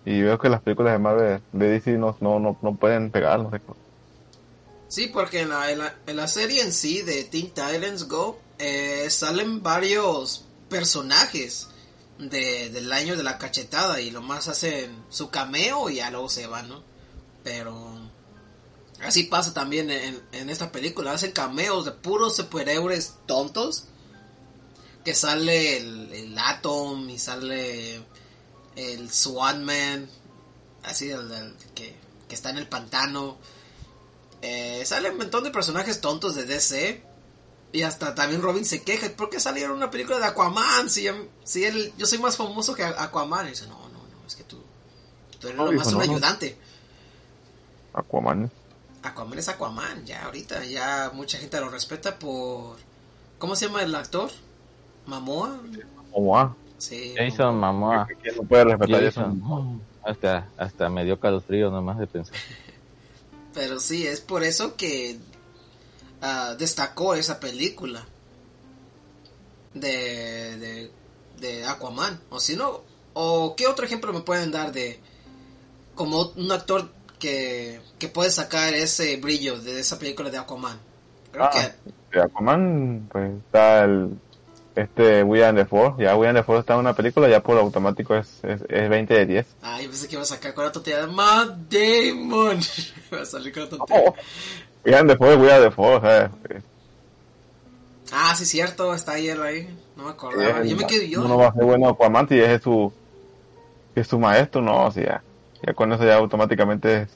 Y veo que las películas de Marvel de DC no, no, no, no pueden pegar, no sé. Sí, porque en la, en la, en la serie en sí de Teen Titans Go eh, salen varios personajes de, del año de la cachetada y lo más hacen su cameo y ya luego se van, ¿no? Pero así pasa también en, en esta película, hacen cameos de puros superhéroes tontos que sale el, el Atom y sale el Swanman, así el, que, que está en el pantano. Eh, sale un montón de personajes tontos de DC. Y hasta también Robin se queja. ¿Por qué salieron una película de Aquaman? Si, si él, yo soy más famoso que Aquaman. Y dice, no, no, no, es que tú, tú eres No, nomás dijo, un no, no. ayudante. Aquaman. Aquaman es Aquaman, ya ahorita. Ya mucha gente lo respeta por... ¿Cómo se llama el actor? ¿Mamoa? ¿Cómo va? Sí. Jason Momoa. ¿Quién no puede respetar eso? Jason. Hasta, hasta me dio calofrío nomás de pensar. [LAUGHS] Pero sí, es por eso que ah, destacó esa película de, de, de Aquaman. O si no, o qué otro ejemplo me pueden dar de como un actor que, que puede sacar ese brillo de esa película de Aquaman. Creo Ah, que de Aquaman, pues está el este William Defoe, ya William Defoe está en una película, ya por automático es, es, es 20 de 10. Ah, yo pensé que iba a sacar con la tontería de Matt Damon. [LAUGHS] va a salir con la tontería. Oh, William Defoe es William Defoe, o sea, Ah, sí, cierto, está él ahí. No me acordaba. es- yo me quedé yo. uno va a ser bueno Aquaman si es su, es su maestro, no, o sea, ya, ya con eso ya automáticamente es,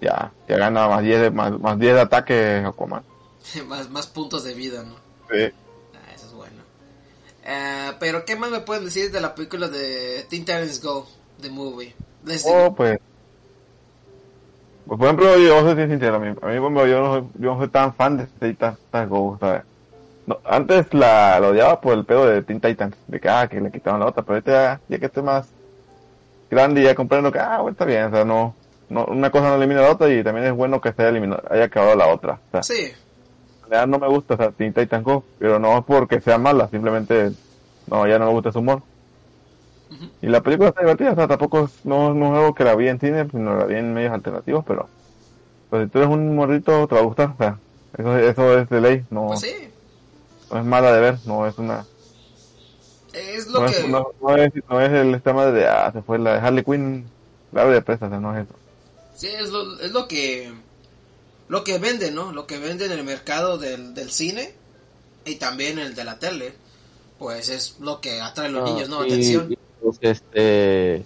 ya, ya gana más 10 de, más, más 10 de ataque Aquaman. [LAUGHS] más, más puntos de vida, ¿no? Sí. Ah, eso es bueno. Eh, pero, ¿qué más me pueden decir de la película de Teen Titans Go? The movie. Digo. Oh, pues. Pues, por ejemplo, yo soy sincero, a mí, a mí, yo no soy, yo no soy tan fan de Teen Titans Go, ¿sabes? No, antes la, la odiaba por el pedo de Teen Titans, de que, ah, que le quitaron la otra, pero ya, ya que estoy más grande y ya comprendo que, ah, bueno, está bien, o sea, no, no, una cosa no elimina la otra y también es bueno que se haya eliminado, haya acabado la otra, o sea, Sí. en realidad no me gusta, o sea, Teen Titans Go, pero no es porque sea mala, simplemente, no, ya no me gusta su humor. Y la película está divertida, o sea, tampoco es, no, no es algo que la vi en cine, sino la vi en medios alternativos, pero pues si tú eres un morrito te va a gustar, o sea, eso, eso es de ley, no, Pues sí. no es mala de ver, no es una, Es lo no, que. es, no, no es, no es el tema de, ah, se fue la de Harley Quinn, la de presa, o sea, no es eso. Sí, es lo, es lo que. Lo que vende, ¿no? Lo que vende en el mercado del, del cine y también el de la tele. Pues es lo que atrae a los niños, ¿no? y- Atención. y, pues, este,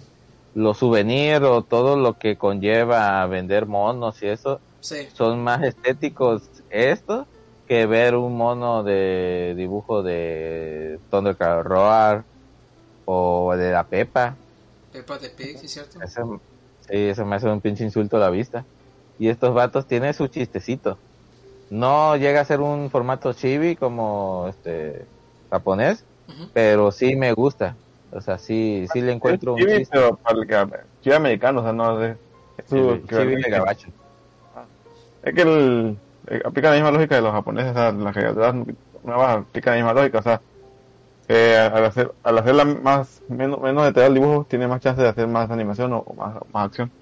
los souvenirs o todo lo que conlleva vender monos y eso, Sí. son más estéticos esto que ver un mono de dibujo de Thundercat Roar o de la Pepa. Peppa de Pig, ¿sí es cierto? Eso, sí, eso me hace un pinche insulto a la vista. Y estos vatos tienen su chistecito. No llega a ser un formato chibi como este japonés, pero sí me gusta. O sea, sí, sí le encuentro un Es chiste. pero para el que, americano, o sea, no es, es su- que- de gabacho. Es que el, eh, aplica la misma lógica de los japoneses, o sea, las caricaturas nuevas aplican la misma lógica, o sea, que al hacer, al hacerla más, menos, menos detallado el dibujo, tiene más chance de hacer más animación o, o más, más acción.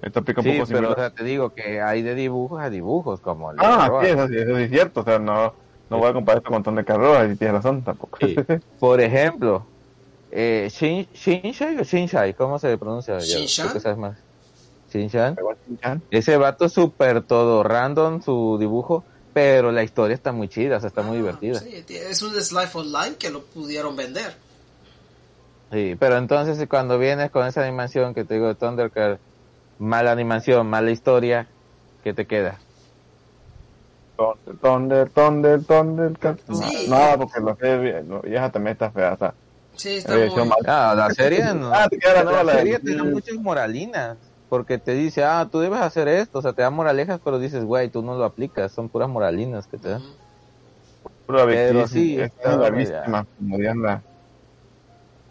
Esto aplica un Sí, poco pero similar. o sea, te digo que hay de dibujos a dibujos, como el ah, Roar. sí, eso sí, eso sí es cierto, o sea, no, no voy a comparar esto con Ton de Carroa, y tienes razón, tampoco. Sí. [LAUGHS] Por ejemplo, eh, Shin, Shinshai o Shinshai, ¿cómo se pronuncia? Shinshan. que sabes más. Shinshan. Ese vato es súper todo random su dibujo, pero la historia está muy chida, o sea, está muy Ah, divertida. Sí, es un Life Online que lo pudieron vender. Sí, pero entonces cuando vienes con esa animación que te digo de Thundercat, mala animación, mala historia, ¿qué te queda? Thunder, Thunder, Thunder, Thunder, Cat- Sí. No, porque la serie vieja también está fea, o sea, Sí, está Eh, muy... Ah, la serie [LAUGHS] no. Ah, te queda la la, nueva, la de- serie te da muchas moralinas, porque te dice, ah, tú debes hacer esto, o sea, te da moralejas, pero dices, güey, tú no lo aplicas, son puras moralinas que te dan. Pura Pero sí, está como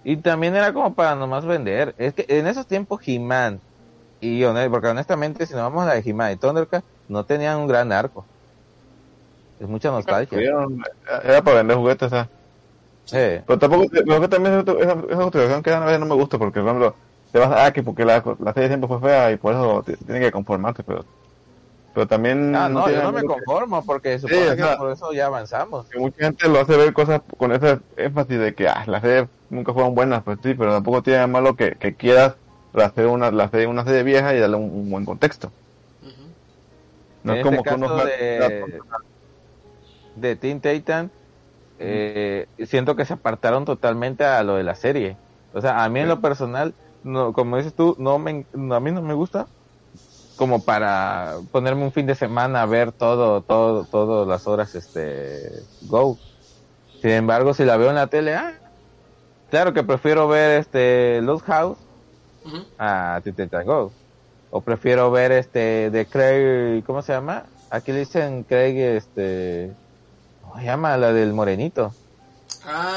Y también era como para nomás vender. Es que en esos tiempos He-Man, y porque honestamente si nos vamos a la de He-Man y Thundercat, no tenían un gran arco. Es mucha nostalgia. Tuvieron- Era para vender juguetes, sea. Sí. Pero tampoco, pero que también esa, esa justificación que dan a veces no me gusta, porque, por ejemplo, te vas a, ah, que porque la, la serie siempre fue fea y por eso tienes que conformarte, pero, pero también. Ah, no, tiene yo no me que- conformo porque supongo que sea- por eso ya avanzamos. que mucha gente lo hace ver cosas con ese énfasis de que ah, las series nunca fueron buenas, pues sí, pero tampoco tiene malo que, que quieras hacer una, la serie, una serie vieja y darle un, un buen contexto. Ujú. No En es como este que uno de, de Teen Titan, eh, siento que se apartaron totalmente a lo de la serie. O sea, a mí en lo personal, no, como dices tú, no me, no, a mí no me gusta como para ponerme un fin de semana a ver todo, todo, todas las horas, este, Go. Sin embargo, si la veo en la tele, ah, claro que prefiero ver este Lost House a Teen Titan Go. O prefiero ver este de Craig, ¿cómo se llama? Aquí le dicen Craig, este, ¿cómo se llama? La del morenito.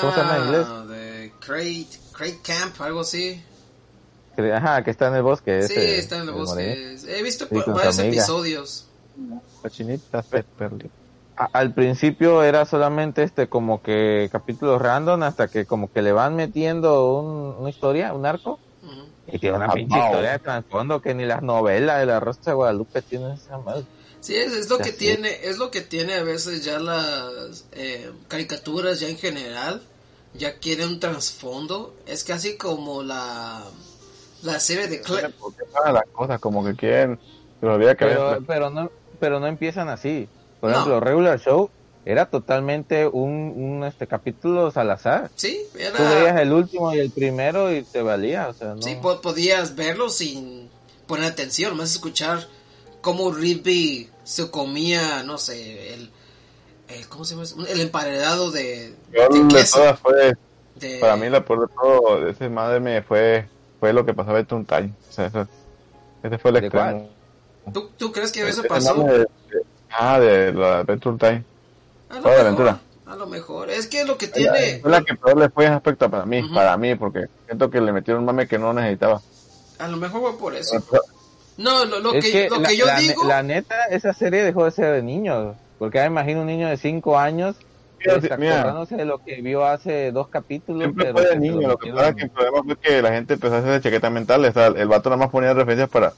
¿Cómo se llama en inglés? Ah, de Crate, Crate Camp, algo así. Ajá, que está en el bosque. sí, ese, está en el bosque. morenito. He visto Sí, varios amiga. episodios. La chinita se perdió. A- al principio era solamente este como que capítulos random hasta que como que le van metiendo un- una historia, un arco. Ujú. Y tiene una Ah, pinche historia de trasfondo que ni las novelas de la Rosa de Guadalupe tienen esa madre. Sí, es, es lo que tiene, es lo que tiene a veces ya las eh, caricaturas ya en general, ya quieren un trasfondo, es casi como la la serie de Claire. Las cosas como que quieren. Pero, no, pero no empiezan así. Por No. ejemplo, Regular Show era totalmente un, un este capítulo al azar. Sí, Tú veías era el último y el primero y te valía, o sea, no. sí po- podías verlo sin poner atención, más escuchar cómo Rigby se comía, no sé, el, el ¿cómo se llama? eso? El emparedado de, Yo de de queso. todas fue, de- para mí la peor de todo, de ese madre me fue, fue lo que pasaba en Toontai. O sea, eso- ese fue el ¿De extremo. ¿Tú, tú crees que eso pasó? de- de- ah, de la Adventure Time. A lo Toda la mejor, aventura. a lo mejor. Es que lo que tiene, Fue la que peor le fue en aspecto para mí, para mí, porque siento que le metieron un mame que no necesitaba. a lo mejor fue por eso. No, lo, lo es que, que, lo la, que yo la digo, la neta, esa serie dejó de ser de niños. Porque ahora imagino un niño de 5 años acordándose de lo que vio hace dos capítulos. Siempre pero fue de niño, lo que pasa es que el problema fue que la gente empezó a hacer chaqueta mental, o sea, el vato nada más ponía referencias para,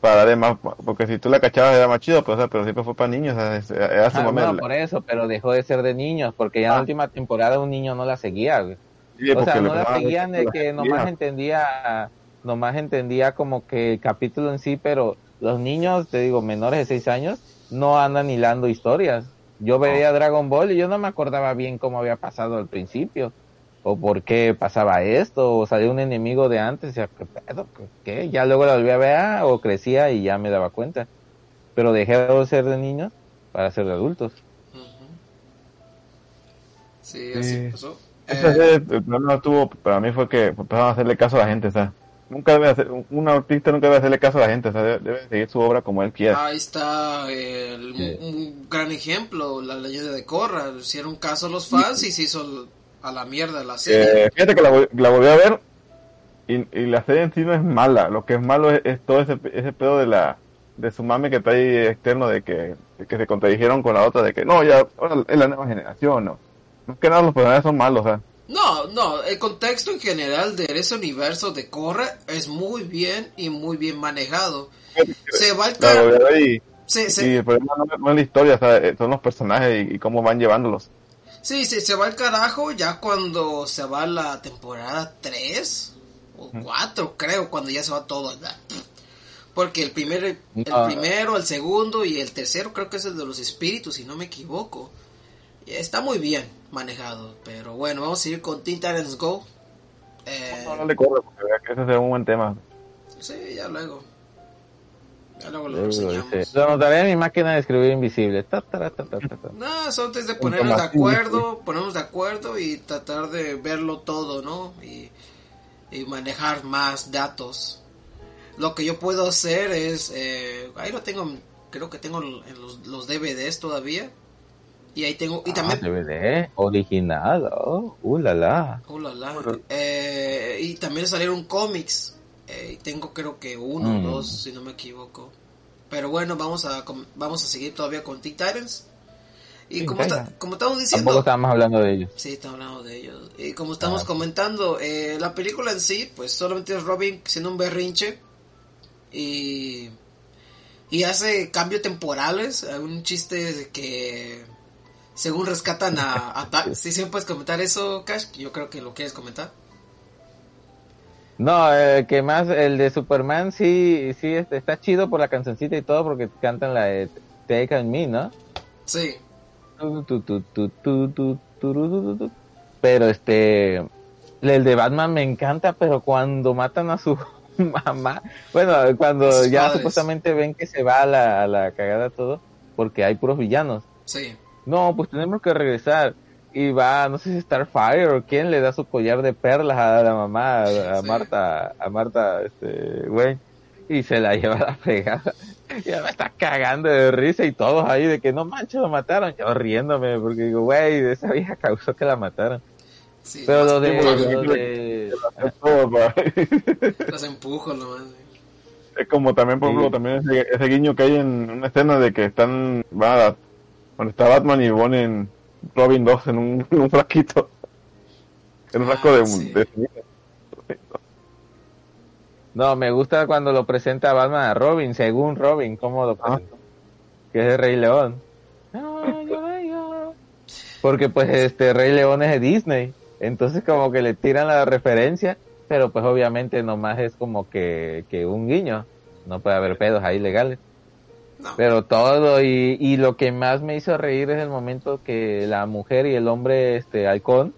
para darle más, porque si tú la cachabas era más chido, pero, o sea, pero siempre fue para niños, o sea, es- era su Ah, no, la- por eso, pero dejó de ser de niños, porque ya en Ah. la última temporada un niño no la seguía, güey. sí, O sea, no la seguían de que nomás entendía, nomás entendía como que el capítulo en sí, pero los niños, te digo, menores de 6 años, no andan hilando historias. Yo veía Dragon Ball y yo no me acordaba bien cómo había pasado al principio, o por qué pasaba esto, o salía un enemigo de antes, o sea, ¿qué pedo? ¿Qué-. Ya luego la volví a ver, ah, o crecía y ya me daba cuenta. Pero dejé de ser de niños para ser de adultos. Sí, Sí. así pasó. Eh, el problema que tuvo para mí fue que empezaron a hacerle caso a la gente, o sea, nunca debe hacer, un artista nunca debe hacerle caso a la gente, o sea, debe, debe seguir su obra como él quiera. ahí está el, Sí. un, gran ejemplo, la leyenda de Korra. Hicieron caso a los fans y se hizo a la mierda la serie. Eh, fíjate que la, la volví a ver y, y la serie en sí no es mala, lo que es malo es, es todo ese, ese pedo de la de su mame que está ahí externo de que, de que se contradijeron con la otra de que no, ya ahora es la nueva generación, no. No es que nada los personajes son malos, o sea, No, no, el contexto en general de ese universo de Korra es muy bien y muy bien manejado. Se va al la volví a car- ver y, el problema no, es- no es la historia, o sea, eh, son los personajes y, y cómo van llevándolos. Sí, sí, se va al carajo ya cuando se va la temporada 3 o 4, creo, cuando ya se va todo. ¿verdad? Porque el, primer, el No. primero, el segundo y el tercero creo que es el de los espíritus, si no me equivoco. Y Está muy bien manejado, pero bueno, vamos a ir con Teen Titans Go. Eh, No, no le corre porque vea que ese será un buen tema. sí, ya luego. Ya luego lo enseñamos. Lo en mi máquina de escribir invisible. Ta, ta, ta. No, es antes de ponernos de acuerdo, ponernos de acuerdo y tratar de verlo todo, ¿no? Y, y manejar más datos. Lo que yo puedo hacer es, eh, ahí lo tengo, creo que tengo en los, los DVDs todavía. Y ahí tengo, y Ah, también, DVD original. Oh, uh, la, la. oh, la, la. Eh, y también salieron cómics. Eh, tengo creo que uno o Mm. dos, si no me equivoco. Pero bueno, vamos a, vamos a seguir todavía con Teen Titans. Y como, está- como estamos diciendo... Tampoco estábamos hablando de ellos. Sí, estamos hablando de ellos. Y como estamos Ah. comentando, eh, la película en sí, pues solamente es Robin siendo un berrinche. Y, y hace cambios temporales. Hay un chiste de que según rescatan a... a Ta- [LAUGHS] ¿Sí, sí puedes comentar eso, Cash? Yo creo que lo quieres comentar. No, eh, que más el de Superman sí, sí este, está chido por la cancioncita y todo porque cantan la de Take on Me, ¿no? Sí. Pero este, el de Batman me encanta, pero cuando matan a su [LAUGHS] mamá, bueno, cuando Sus ya padres. supuestamente ven que se va a la, a la cagada todo, porque hay puros villanos. Sí. No, pues tenemos que regresar. Y va, no sé si Starfire o quién le da su collar de perlas a la mamá, a. Marta, a Marta, este, güey. Y se la [LAUGHS] lleva a la fregada. Y me está cagando de risa y todos ahí de que no manches, lo mataron. Yo riéndome porque digo, güey, esa vieja causó que la mataran. sí Pero lo de, lo de. Los empujo nomás. sí. Es como también, por Sí. ejemplo, también ese, ese guiño que hay en una escena de que están, van a, donde está Batman y ponen Robin 2 en un, [LAUGHS] en un frasquito. En un Ah, frasco de, sí. de No, me gusta cuando lo presenta Batman a Robin, según Robin, cómo lo Ah. presentó. Que es el Rey León. Porque pues este Rey León es de Disney. Entonces como que le tiran la referencia, pero pues obviamente nomás es como que, que un guiño. No puede haber pedos ahí legales. No. Pero todo y, y lo que más me hizo reír es el momento que la mujer y el hombre este halcón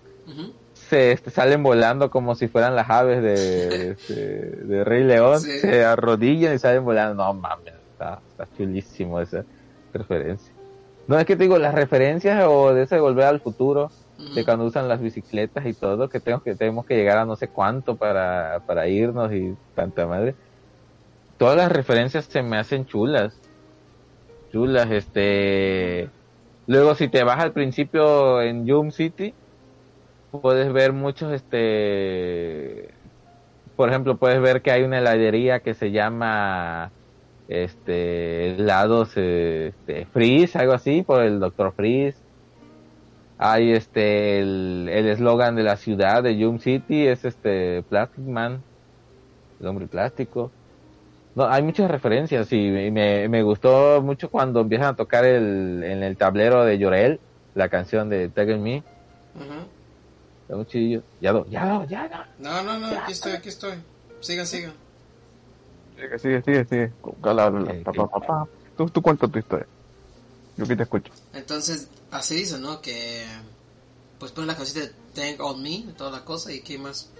se este, salen volando como si fueran las aves de, este, de Rey León, Sí. se arrodillan y salen volando. No mames, está, está chulísimo esa referencia. No es que te digo, las referencias o de ese volver al futuro, de cuando usan las bicicletas y todo, que tengo que tenemos que llegar a no sé cuánto para, para irnos y tanta madre. Todas las referencias se me hacen chulas. Chulas, este. Luego si te vas al principio en Yum City, puedes ver muchos, este. Por ejemplo, puedes ver que hay una heladería que se llama este helados este, Freeze, algo así, por el Dr. Freeze. Hay este el eslogan de la ciudad de Yum City es este Plastic Man, el hombre plástico. No, hay muchas referencias y me, me, gustó mucho cuando empiezan a tocar el, en el tablero de Llorel, la canción de Tag Me. Está muy chidillo. Ya lo, ya lo, ya lo. No, no, no, aquí estoy, aquí estoy. Sigan, sigan. Sigue, sigue, sigue, sigue. Habla, habla, Ok, pa, pa, pa, pa. Tú, tú cuenta tu historia. Yo aquí te escucho. Entonces, así dice, ¿no? Que pues pone la cosita de Thank on Me, toda la cosa, y qué más.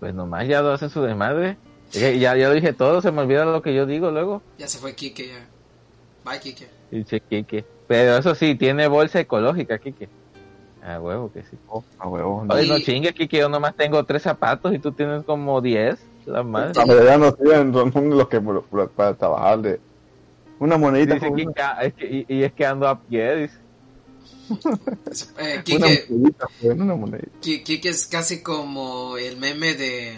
Pues nomás ya lo hacen su desmadre. Ya, ya lo dije todo, se me olvida lo que yo digo luego. Ya se fue Kike, ya. Bye, Kike. Dice Kike. Pero eso sí, tiene bolsa ecológica, Kike. Ah, huevo que sí. Oh, a huevo. Oye, no Y- chingue, Kike, yo nomás tengo tres zapatos y tú tienes como diez. La madre. Pero ya no siguen, son los que para trabajar de una monedita. Dice Kike, ah, es que, y, y es que ando a pie, dice. [LAUGHS] Eh, una, Kike, monedita, pues, una es casi como el meme de,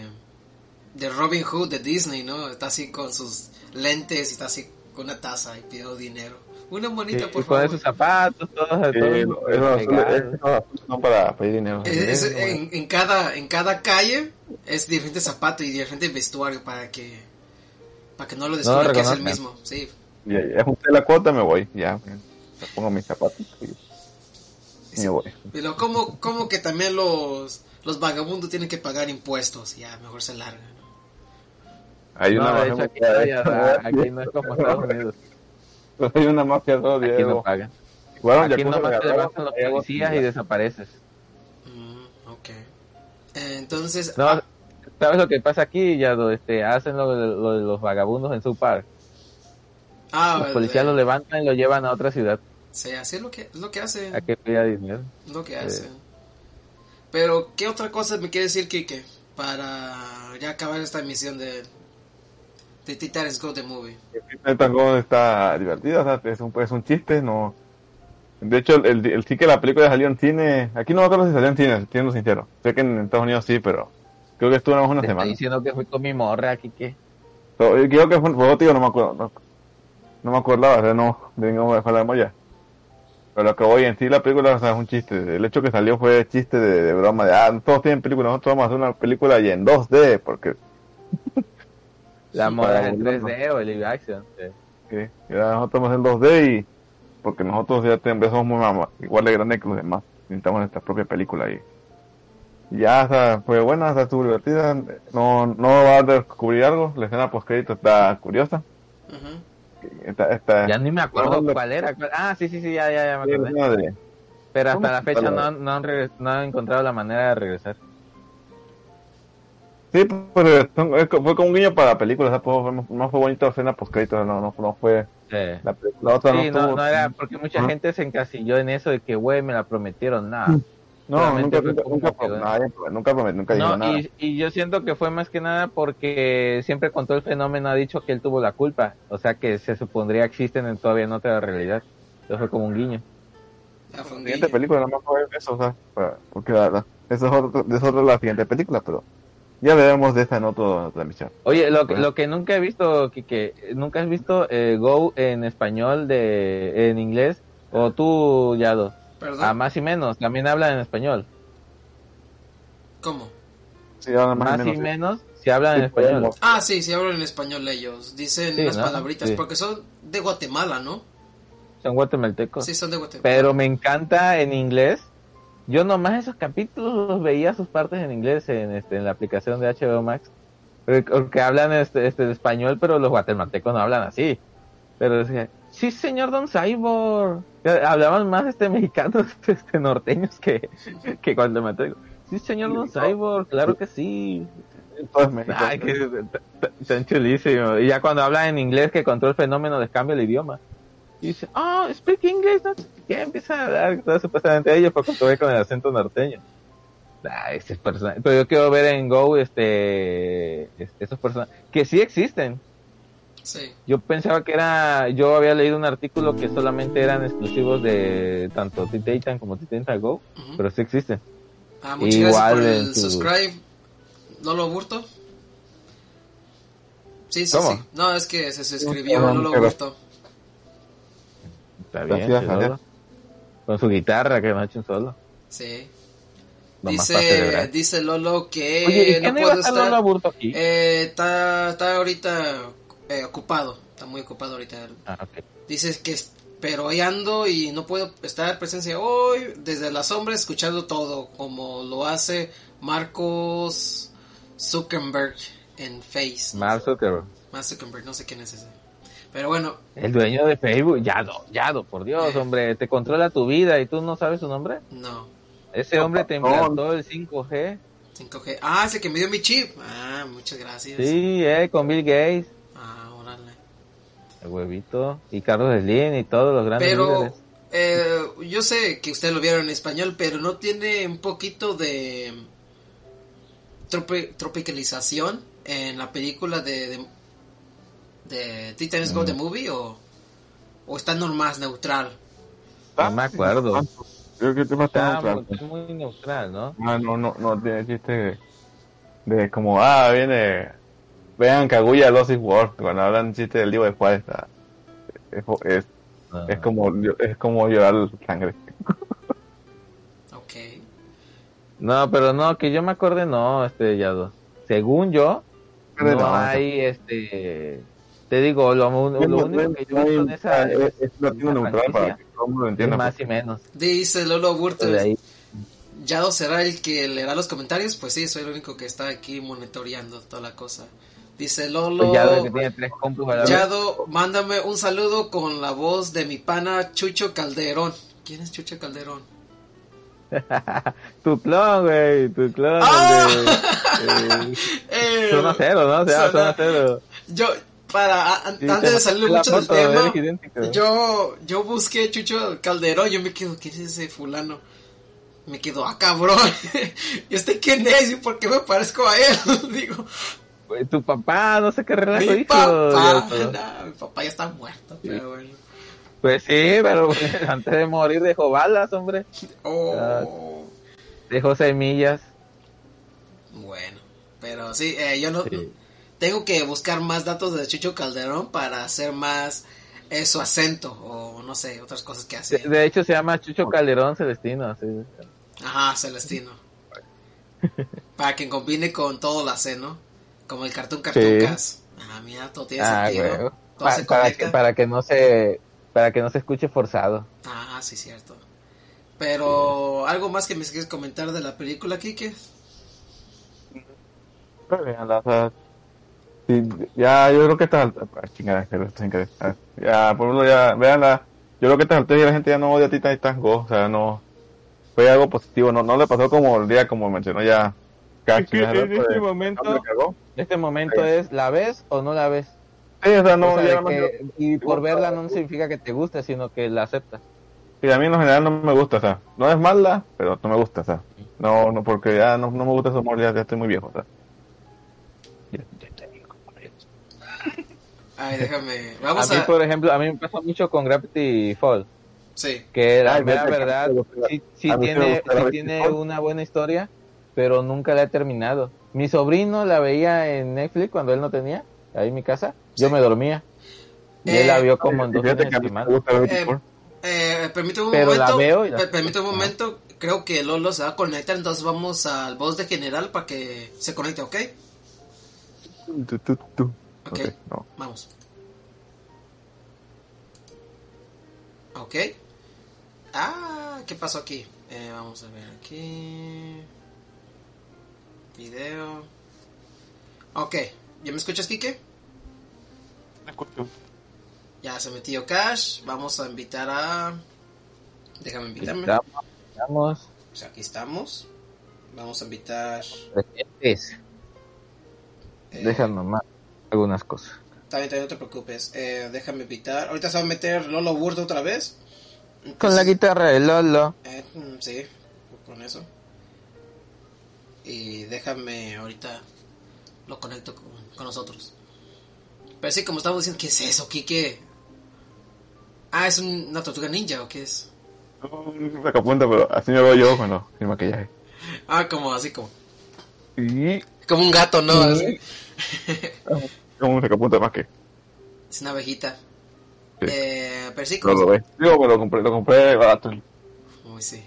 de Robin Hood de Disney, ¿no? Está así con sus lentes y está así con una taza y pidió dinero. Una monita, Y, por y con favor. esos zapatos, todos, Sí, todos no, azules son para pedir dinero. Es- es- en, en cada en cada calle es diferente zapato y diferente vestuario para que para que no lo descubran que es el mismo. Sí. Ya, ya junté la cuota, me voy. Ya, me pongo mis zapatos y me voy. Pero como como que también los los vagabundos tienen que pagar impuestos, ya mejor se largan. Hay No, una de hecho, mafia aquí, no, ya, aquí no es como Estados [LAUGHS] Unidos. hay una mafia todo Aquí no pagan. Jugaron Aquí nomás te levantan los policías y desapareces. Mm, ok. Eh, entonces, No, ah, ¿sabes lo que pasa aquí? Ya lo, este, hacen lo, de- lo de los vagabundos en su park. ah, Los policías lo levantan y lo llevan a otra ciudad sí, así es lo que es lo que hacen. a que pida dinero. Es lo que hacen. Pero, ¿qué otra cosa me quiere decir, Kike? Para ya acabar esta emisión de, de Titanes Go The Movie. El tango está divertido, o sea, es un, es un chiste, no. De hecho, el, el, sí que la película salió en cine. Aquí no me acuerdo si salió en cine, siendo sincero. Sé que en Estados Unidos sí, pero creo que estuvo nada más una Te estoy semana. diciendo que fui con mi morra aquí que Pero yo creo que fue, fue tío, no me acuerdo. No, no me acordaba, o sea, no, digamos, dejar la memoria. Pero lo que voy en sí, la película o sea, es un chiste. El hecho que salió fue chiste de, de broma. De, ah, todos tienen películas, nosotros vamos a hacer una película y en 2D, porque [LAUGHS] la Sí, moda es en burlarnos. 3D o el live action. sí. Sí, ya nosotros vamos en 2D y porque nosotros ya tenemos, somos muy mamá, igual de grandes que los demás, necesitamos nuestra propia película y y ya o sea, fue buena, o sea, estuvo divertida, no, no va a descubrir algo, la escena post crédito está curiosa, Ujú. Ya ni me acuerdo No, cuál era. Ah, sí, sí, sí, ya, ya, ya me sí, acordé. de- Pero ¿Cómo hasta la fecha no, no, han regres- no han encontrado la manera de regresar. sí, pues son- es co- fue como un guiño para la película, o sea, pues, fue- no fue bonita la escena post crédito, no, no, no fue Sí. la, la otra Sí, no, no, estuvo- no era porque mucha gente se encasilló en eso de que, güey, me la prometieron, nada. No, nunca, nunca, que- nadie- nunca, dijo No, nada. y, y yo siento que fue más que nada porque siempre con todo el fenómeno ha dicho que él tuvo la culpa. O sea que se supondría que existen en todavía en otra realidad. Eso fue como un guiño. La siguiente película nada más fue eso, o sea, para- porque la, la- eso es otro, es otra la siguiente película, pero ya veremos de esa en otra transmisión. Oye, lo, que- Bueno. lo que nunca he visto, que ¿nunca has visto eh, Go en español, de en inglés? O tú, Yado, ¿Perdón? a más y menos, también hablan en español. ¿Cómo? Sí, ahora más y menos si hablan en español. Ah, sí, sí hablan en español ellos. Dicen Sí, unas ¿no? palabritas Sí. porque son de Guatemala, ¿no? Son guatemaltecos. Sí, son de Guatemala. Pero me encanta en inglés. Yo nomás esos capítulos los veía sus partes en inglés en, este, en la aplicación de HBO Max. Porque hablan este, este, español, pero los guatemaltecos no hablan así. Pero decía, sí señor Don Cyborg. Hablaban más este mexicanos [LAUGHS] este, norteños que, que guatemaltecos. Sí señor Don Cyborg, claro que sí. Todo es México. Ay, que tan chulísimo. Y ya cuando hablan en inglés que control el fenómeno les cambia el idioma. Y dice, oh, speak English, no qué, empieza a hablar todo supuestamente ellos porque ve con el acento norteño. Ah, ese personaje. Pero yo quiero ver en Go este es- esos personajes que sí existen. Sí. Yo pensaba que era, yo había leído un artículo que solamente eran exclusivos de tanto Titan como Titan Go, pero sí existen. Ah, muchas Igual gracias por en el tu- subscribe. Lolo Burto. Sí, sí, ¿Cómo? sí. No, es que se suscribió No, Lolo pero- Burto. Está bien, Gracias, chido. gracias. Con su guitarra que no ha hecho un solo. Sí. Nomás Dice, dice Lolo que Oye, ¿y no puede estar. Lola Burto aquí? Eh, está, está ahorita eh, ocupado. Está muy ocupado ahorita. Ah, ok. Dice que es- pero hoy ando y no puedo estar presencia hoy desde la sombra escuchando todo como lo hace Marcos Zuckerberg en Face. Mark Zuckerberg. Mark Zuckerberg, no sé quién es ese. Pero bueno, El dueño de Facebook, Yado, Yado, por Dios, Eh. hombre, te controla tu vida y tú no sabes su nombre. no. Ese hombre te No. implantó el 5G. 5G. Ah, ese que me dio mi chip. Ah, muchas gracias. Sí, eh, con Bill Gates. El huevito, y Carlos Slim y todos los grandes Pero líderes. eh, yo sé que ustedes lo vieron en español, pero no tiene un poquito de tropi- tropicalización en la película de, de, de Titans Go Mm. the Movie o, o está normal, neutral. No me acuerdo. Creo que el tema está Está neutral. muy, muy neutral, ¿no? Ah, no, no, no tiene chiste de, de como, ah, viene, vean Kaguya Lost World, cuando hablan chiste del Divo de Juárez, está- es, es, No. es como, es como llorar sangre. [LAUGHS] Ok. No, pero no, que yo me acuerde, no, este Yado. Según yo, Pero no no, hay, este, te digo, lo, lo único que yo he visto en esa es, es, es para que todo el mundo entienda. pues. más y menos. Dice Lolo ahí. ¿Yado será el que leerá los comentarios? Pues sí, soy el único que está aquí monitoreando toda la cosa. Dice Lolo... Yado que tiene tres compus a la vez. Yado, mándame un saludo con la voz de mi pana Chucho Calderón. ¿Quién es Chucho Calderón? [LAUGHS] Tu clon, güey, tu clon. ¡Ah! de, [LAUGHS] eh, Eh, zona cero, ¿no? O sea, Zona- cero. Yo, para, a- an- Sí, antes te de salir mucho del tema, yo, yo busqué Chucho Calderón, yo me quedo, ¿quién es ese fulano? Me quedo, ah, cabrón, [LAUGHS] ¿y este quién es? ¿Y por qué me parezco a él? Digo, Tu papá, no sé qué relajo mi hizo. papá, no, mi papá ya está muerto, pero bueno. Pues sí, pero [LAUGHS] antes de morir dejó balas, hombre. Oh, Dejó semillas. bueno, pero sí, eh, yo no, Sí. tengo que buscar más datos de Chucho Calderón para hacer más eh, su acento o no sé, otras cosas que hace. De, de hecho, se llama Chucho Calderón Celestino. sí. Ajá, Celestino. [LAUGHS] Para que combine con todo la C, ¿no? Como el cartoon cartuncas. Ah, mira, todo tiene Ah, sentido. güey. Todo Pa- se para, que, para que no se para que no se escuche forzado. Ah, sí, cierto. Pero, ¿algo más que me quieres comentar de la película, Kike? Sí, ya, yo creo que está, ah, chingada, Ya, por ejemplo, ya, veanla, yo creo que esta altura la gente ya no odia a Titan Titans Go, o sea, no, fue algo positivo, no, no le pasó como el día como mencionó ya, cada Es que en este momento-. Este momento es ¿la ves o no la ves? Sí, o sea, no, O sea, ya de no- que- y por verla no significa que te guste, sino que la aceptas. sí, a mí en general no me gusta, o sea, no es mala, pero no me gusta, o sea, no, no, porque ya no, no me gusta ese humor, ya, ya estoy muy viejo, o sea. Ya, ya estoy viejo, hombre. Ay, déjame. A Vamos mí, a. por ejemplo, a mí me pasa mucho con Gravity Fall, Sí. que la Ay, verdad sí, sí mí tiene, sí tiene una buena historia, pero nunca la he terminado. Mi sobrino la veía en Netflix cuando él no tenía, ahí en mi casa, yo Sí. me dormía. Y Eh, él la vio como en dos fíjate fines que a de mí me semana. gusta Gravity Eh. Eh, permíteme un Pero la momento. veo y la- per- permíteme un momento. creo que Lolo se va a conectar, entonces vamos al voz de general para que se conecte, ¿ok? Tu, tu, tu. Ok, Ok, no. vamos. Ok. Ah, ¿qué pasó aquí? Eh, vamos a ver aquí. Video. Ok, ¿ya me escuchas, Kike? Ya se metió Cash. Vamos a invitar a. Déjame invitarme. Estamos, estamos Pues aquí estamos. Vamos a invitar. presentes. eh, nomás algunas cosas. Está bien, está bien, no te preocupes. Eh, déjame invitar. Ahorita se va a meter Lolo Word otra vez. Con la guitarra de Lolo. Eh, mm, sí, con eso. Y déjame ahorita lo conecto con, con nosotros. Pero sí, como estamos diciendo, ¿qué es eso, Kike? Ah, ¿es un- una tortuga ninja o qué es? Un sacapunta, pero así me veo yo cuando sin maquillaje. [LAUGHS] Ah, como así, como, como un gato, ¿no? Como un sacapunta más que. Es una abejita. Sí. Eh, pero sí, No como... lo ves. Digo, me lo compré, lo compré barato. Uy, sí.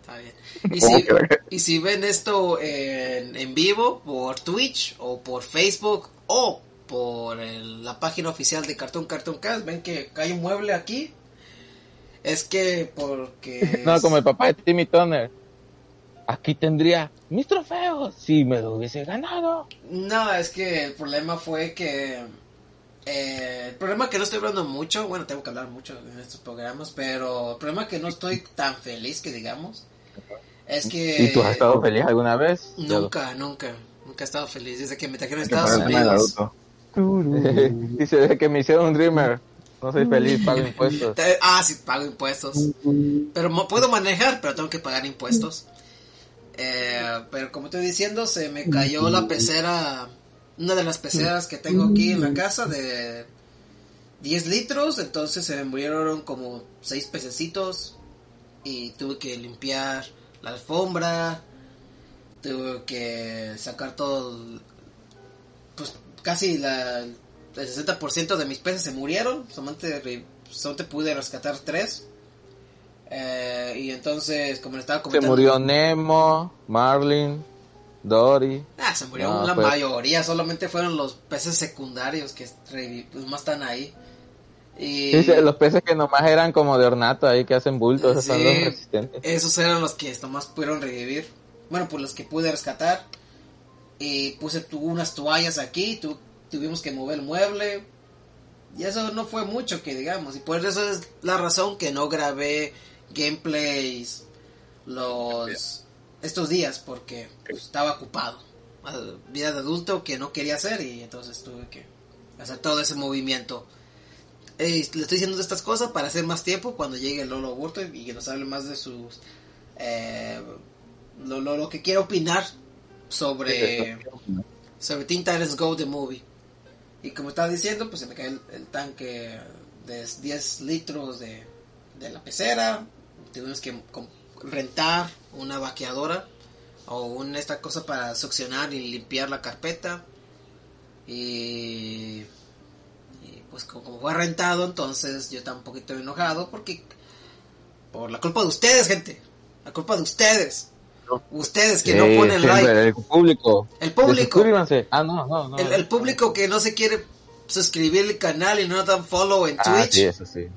Está bien. Y ¿Cómo si, y si ven esto en, en vivo por Twitch o por Facebook o por el- la página oficial de Cartoon Cartoon Cast, ven que hay un mueble aquí. Es que porque... [LAUGHS] No, como el papá de Timmy Turner. Aquí tendría mis trofeos si me lo hubiese ganado. No, es que el problema fue que... eh, el problema que no estoy hablando mucho, bueno, tengo que hablar mucho en estos programas, pero el problema que no estoy tan feliz que digamos, es que... ¿Y tú has estado feliz alguna vez? Nunca, nunca, nunca he estado feliz desde que me trajeron a Estados Unidos. [LAUGHS] Dice, desde que me hicieron un Dreamer. No soy feliz, pago [LAUGHS] impuestos. Ah, sí, pago impuestos. Pero puedo manejar, pero tengo que pagar impuestos. Eh, pero como estoy diciendo, se me cayó la pecera, una de las peceras que tengo aquí en la casa de 10 litros, entonces se me murieron como 6 pececitos y tuve que limpiar la alfombra, tuve que sacar todo, pues casi la, el 60% de mis peces se murieron, solamente, solamente pude rescatar 3. y entonces, como le estaba Se comentando... murió Nemo, Marlin, Dory. Ah, se murió No, la pues- mayoría, solamente fueron los peces secundarios que revi- pues, más están ahí. Y Dice, los peces que nomás eran como de ornato ahí que hacen bultos, esos son Sí. los resistentes. esos eran los que nomás pudieron revivir. Bueno, pues los que pude rescatar. Y puse tu- unas toallas aquí, tu- tuvimos que mover el mueble. Y eso no fue mucho que digamos. Y por eso es la razón que no grabé gameplays los estos días porque pues, estaba ocupado. Vida de adulto que no quería hacer y entonces tuve que hacer todo ese movimiento. Eh, le estoy diciendo estas cosas para hacer más tiempo cuando llegue Lolo Burton y que nos hable más de sus eh, lo, lo, lo que quiere opinar sobre sobre Teen Titans Go the Movie. Y como estaba diciendo, pues se me cae el, el tanque de 10 litros de, de la pecera. Tuvimos que rentar una vaqueadora o una esta cosa para succionar y limpiar la carpeta. Y pues como, fue rentado, entonces yo estaba un poquito enojado porque por la culpa de ustedes, gente. La culpa de ustedes. Ustedes que no Eh, ponen siempre like. El público. El público. Suscríbanse. Ah, no, no, no. El, el público que no se quiere suscribir al canal y no dan follow en Ah, Twitch, sí, eso sí.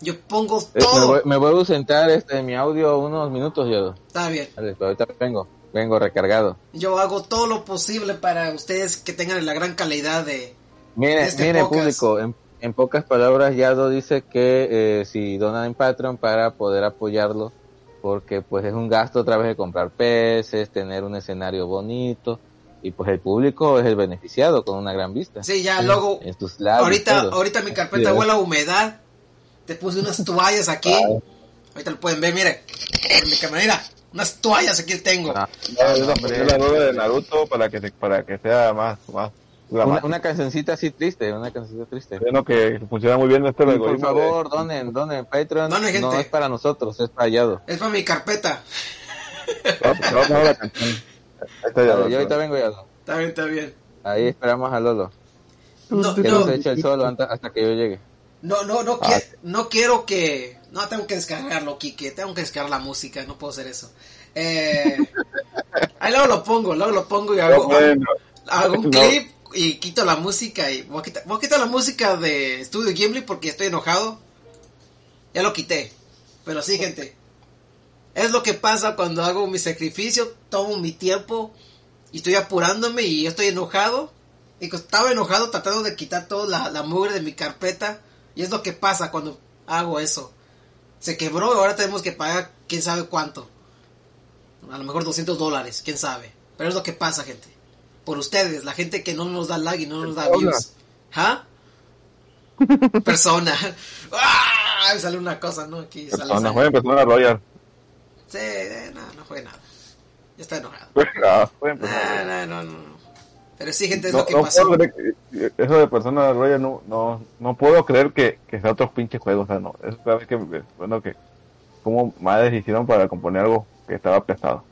yo pongo Eh, me, todo. voy, me voy a ausentar este, mi audio unos minutos, yo. Está bien. Vale, pero ahorita vengo. Vengo recargado. Yo hago todo lo posible para ustedes que tengan la gran calidad de... Mire, Este mire público, en, en pocas palabras, Yardo dice que eh, si donan en Patreon para poder apoyarlo, porque pues es un gasto otra vez de comprar peces, tener un escenario bonito, y pues el público es el beneficiado con una gran vista. Sí, ya luego... En tus labios, Ahorita, todo. ahorita mi carpeta huele a humedad. Te puse unas toallas aquí. Ay. Ahorita lo pueden ver, mire. En mi camarera. Unas toallas aquí tengo. Ah, No, hombre. la de Naruto para que, para que sea más, más una, una cancioncita así triste, una cancioncita triste. Bueno, que funciona muy bien este por favor, donen, donen, Patreon Donen, gente. no es para nosotros, es para Yado. Es para mi carpeta. de- Vamos vamos a la [LAUGHS] canción. Ahí está ya. Yo ahorita vengo Yado. Está bien, está bien. Ahí esperamos a Lolo. No, Que no, no se eche el solo hasta que yo llegue. No, no, no, Ah. qui- no quiero que... No, tengo que descargarlo, Kike. Tengo que descargar la música. No puedo hacer eso. Eh, [LAUGHS] ahí luego lo pongo, luego lo pongo y hago, No, bueno, hago un no. clip y quito la música. y Voy a, quitar, a quitar la música de Studio Ghibli porque estoy enojado. Ya lo quité. Pero sí, gente. Es lo que pasa cuando hago mi sacrificio. Tomo mi tiempo y estoy apurándome y estoy enojado. Y pues, estaba enojado tratando de quitar toda la, la mugre de mi carpeta. Y es lo que pasa cuando hago eso. Se quebró y ahora tenemos que pagar quién sabe cuánto. A lo mejor 200 dólares, quién sabe. Pero es lo que pasa, gente. Por ustedes, la gente que no nos da like y no nos da Persona. views. ¿Ah? [LAUGHS] Persona. ¡Ah! Sale una cosa, ¿no? Aquí sale. Persona, jueguen Persona Royal. Sí, eh, no, no juegue nada. Ya está enojado. Ah, jueguen Persona No, no, no, no. Pero sí, gente, es No, lo que no pasó. creer que- eso de Persona Royal no, no, no puedo creer que, que sea otro pinche juego, o sea, no, es que, bueno, que, como madres hicieron para componer algo que estaba prestado.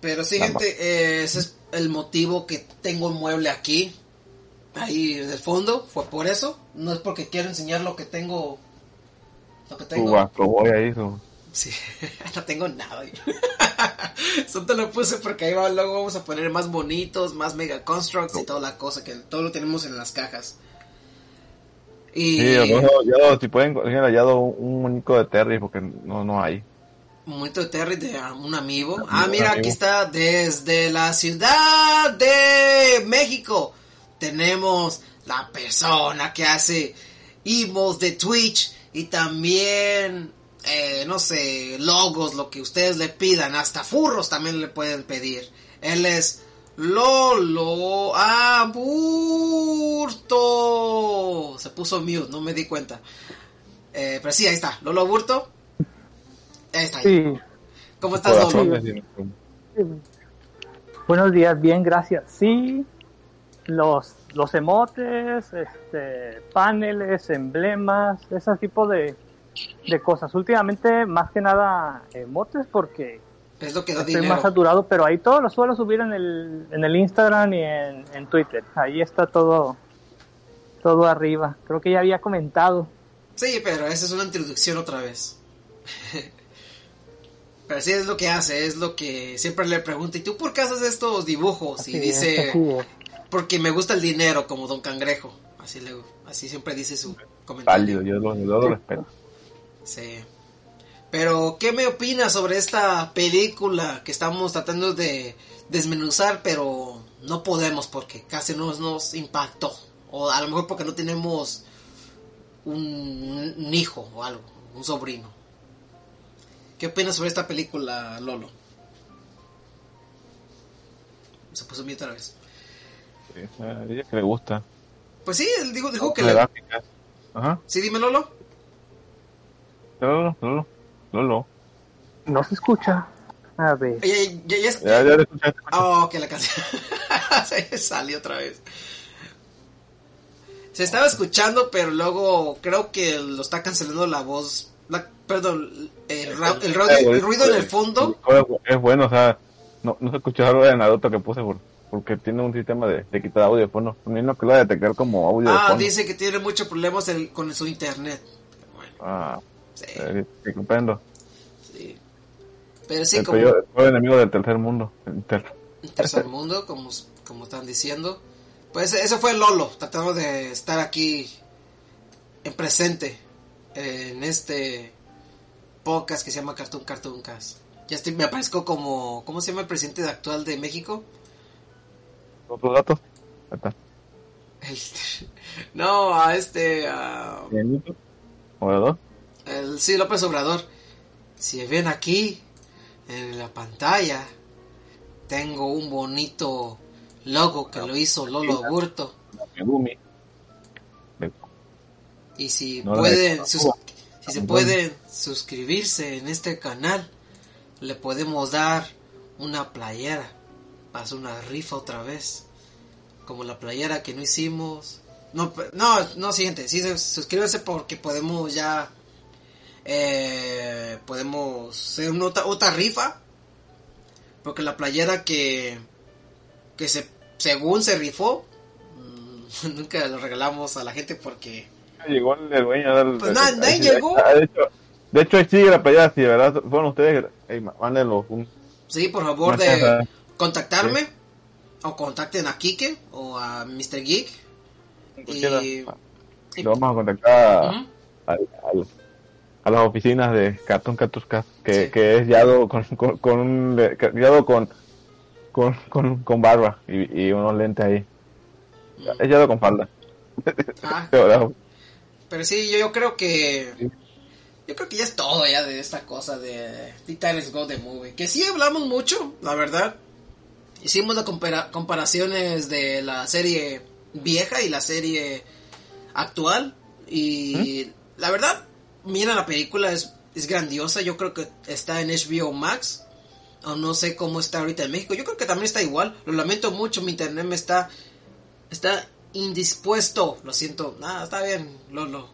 Pero sí, gente, ese es el motivo que tengo un mueble aquí. Ahí en el fondo. Fue por eso. No es porque quiero enseñar lo que tengo. Lo que tengo. Astroboy ahí, su, Sí, [LAUGHS] no tengo nada. [LAUGHS] Eso te lo puse porque ahí va, luego vamos a poner más bonitos, más mega constructs y toda la cosa, que todo lo tenemos en las cajas. Y sí, o no, ya, si pueden, conseguir hallado un, un muñeco de Terry, porque no, no hay. De Terry de un amigo. Ah, mira, aquí está desde la ciudad de México. Tenemos la persona que hace emos de Twitch y también, eh, no sé, logos, lo que ustedes le pidan. Hasta furros también le pueden pedir. Él es Lolo Aburto. Se puso mute, no me di cuenta. Eh, pero sí, ahí está, Lolo Aburto. Está. Sí, ¿Cómo estás, buenos días, bien, gracias. Sí, los, los emotes, este, paneles, emblemas, ese tipo de, de cosas. Últimamente, más que nada, emotes porque Es lo que da estoy dinero. más saturado, pero ahí todo lo suelo subir en el, en el Instagram y en, en Twitter. Ahí está todo, todo arriba. Creo que ya había comentado. Sí, pero esa es una introducción otra vez. [LAUGHS] pero sí es lo que hace, es lo que siempre le pregunto. ¿Y tú por qué haces estos dibujos? Y Así dice, porque me gusta el dinero, como Don Cangrejo. Así, le, así siempre dice su comentario. Válido, yo lo, yo lo respeto. Sí. Pero, ¿qué me opinas sobre esta película que estamos tratando de desmenuzar, pero no podemos porque casi no nos impactó? O a lo mejor porque no tenemos un, un hijo o algo, un sobrino. ¿Qué opinas sobre esta película, Lolo? Se puso miedo otra vez. Sí, a ella que le gusta. Pues sí, él dijo, dijo que le... Ajá, Sí, dime, Lolo. Lolo, Lolo, Lolo. No se escucha. A ver. Ya, ya, ya, ya- Ya, ya le escuchaste. Oh, que la canción [LAUGHS] se salió otra vez. Se estaba escuchando, pero luego creo que lo está cancelando la voz. la- perdón, el, ra- el ruido, el ruido en el fondo. Es bueno, o sea, no, no se escuchó algo de Naruto que puse por, porque tiene un sistema de, de quitar audio de fondo. Poniendo que lo va a detectar como audio de Ah, fondo. dice que tiene muchos problemas el- con su internet. Bueno, Ah, sí, eh, sí. Pero sí, el como peor, el peor enemigo del tercer mundo. El tercer mundo, como, como están diciendo. Pues eso fue Lolo, tratando de estar aquí en presente en este podcast que se llama Cartoon Cartoon Cast. Ya estoy, me aparezco como, ¿cómo se llama el presidente actual de México? ¿Otros datos? Ahí está. El- [LAUGHS] no, a este, a- ¿Obrador? el, sí, López Obrador. Si ven aquí, en la pantalla, tengo un bonito logo que lo hizo Lolo. Megumi. Y si pueden, de- sus- si se pueden suscribirse en este canal, le podemos dar una playera. Hacer una rifa otra vez. Como la playera que no hicimos. No, no, no, siguiente. Sí, se- suscríbanse porque podemos ya. eh, podemos hacer una otra, otra rifa. Porque la playera que. que se según se rifó. [LAUGHS] nunca la regalamos a la gente porque. Llegó el, el dueño del. Pues nadie llegó. ah, De hecho, de hecho, la pelea, si de verdad fueron ustedes, hey, mándenlo. Un, Sí, por favor, de contactarme. O contacten a Kike o a Mr. Geek. cualquiera. Y, Lo vamos a contactar a, las oficinas de Cartoon Cactus Cast, que, Sí. que es Yado con, con, con un Yado con, con, con, con barba y, y unos lentes ahí. Es Yado con falda. Ah. [LAUGHS] pero sí, yo, yo creo que. Yo creo que ya es todo ya de esta cosa de Titans Go The Movie. Que sí hablamos mucho, la verdad. Hicimos las compara- comparaciones de la serie vieja y la serie actual. Y la verdad, mira la película, es, es grandiosa. Yo creo que está en HBO Max. O no sé cómo está ahorita en México. Yo creo que también está igual. Lo lamento mucho, mi internet me está. Está indispuesto. Lo siento. Nada, está bien, Lolo.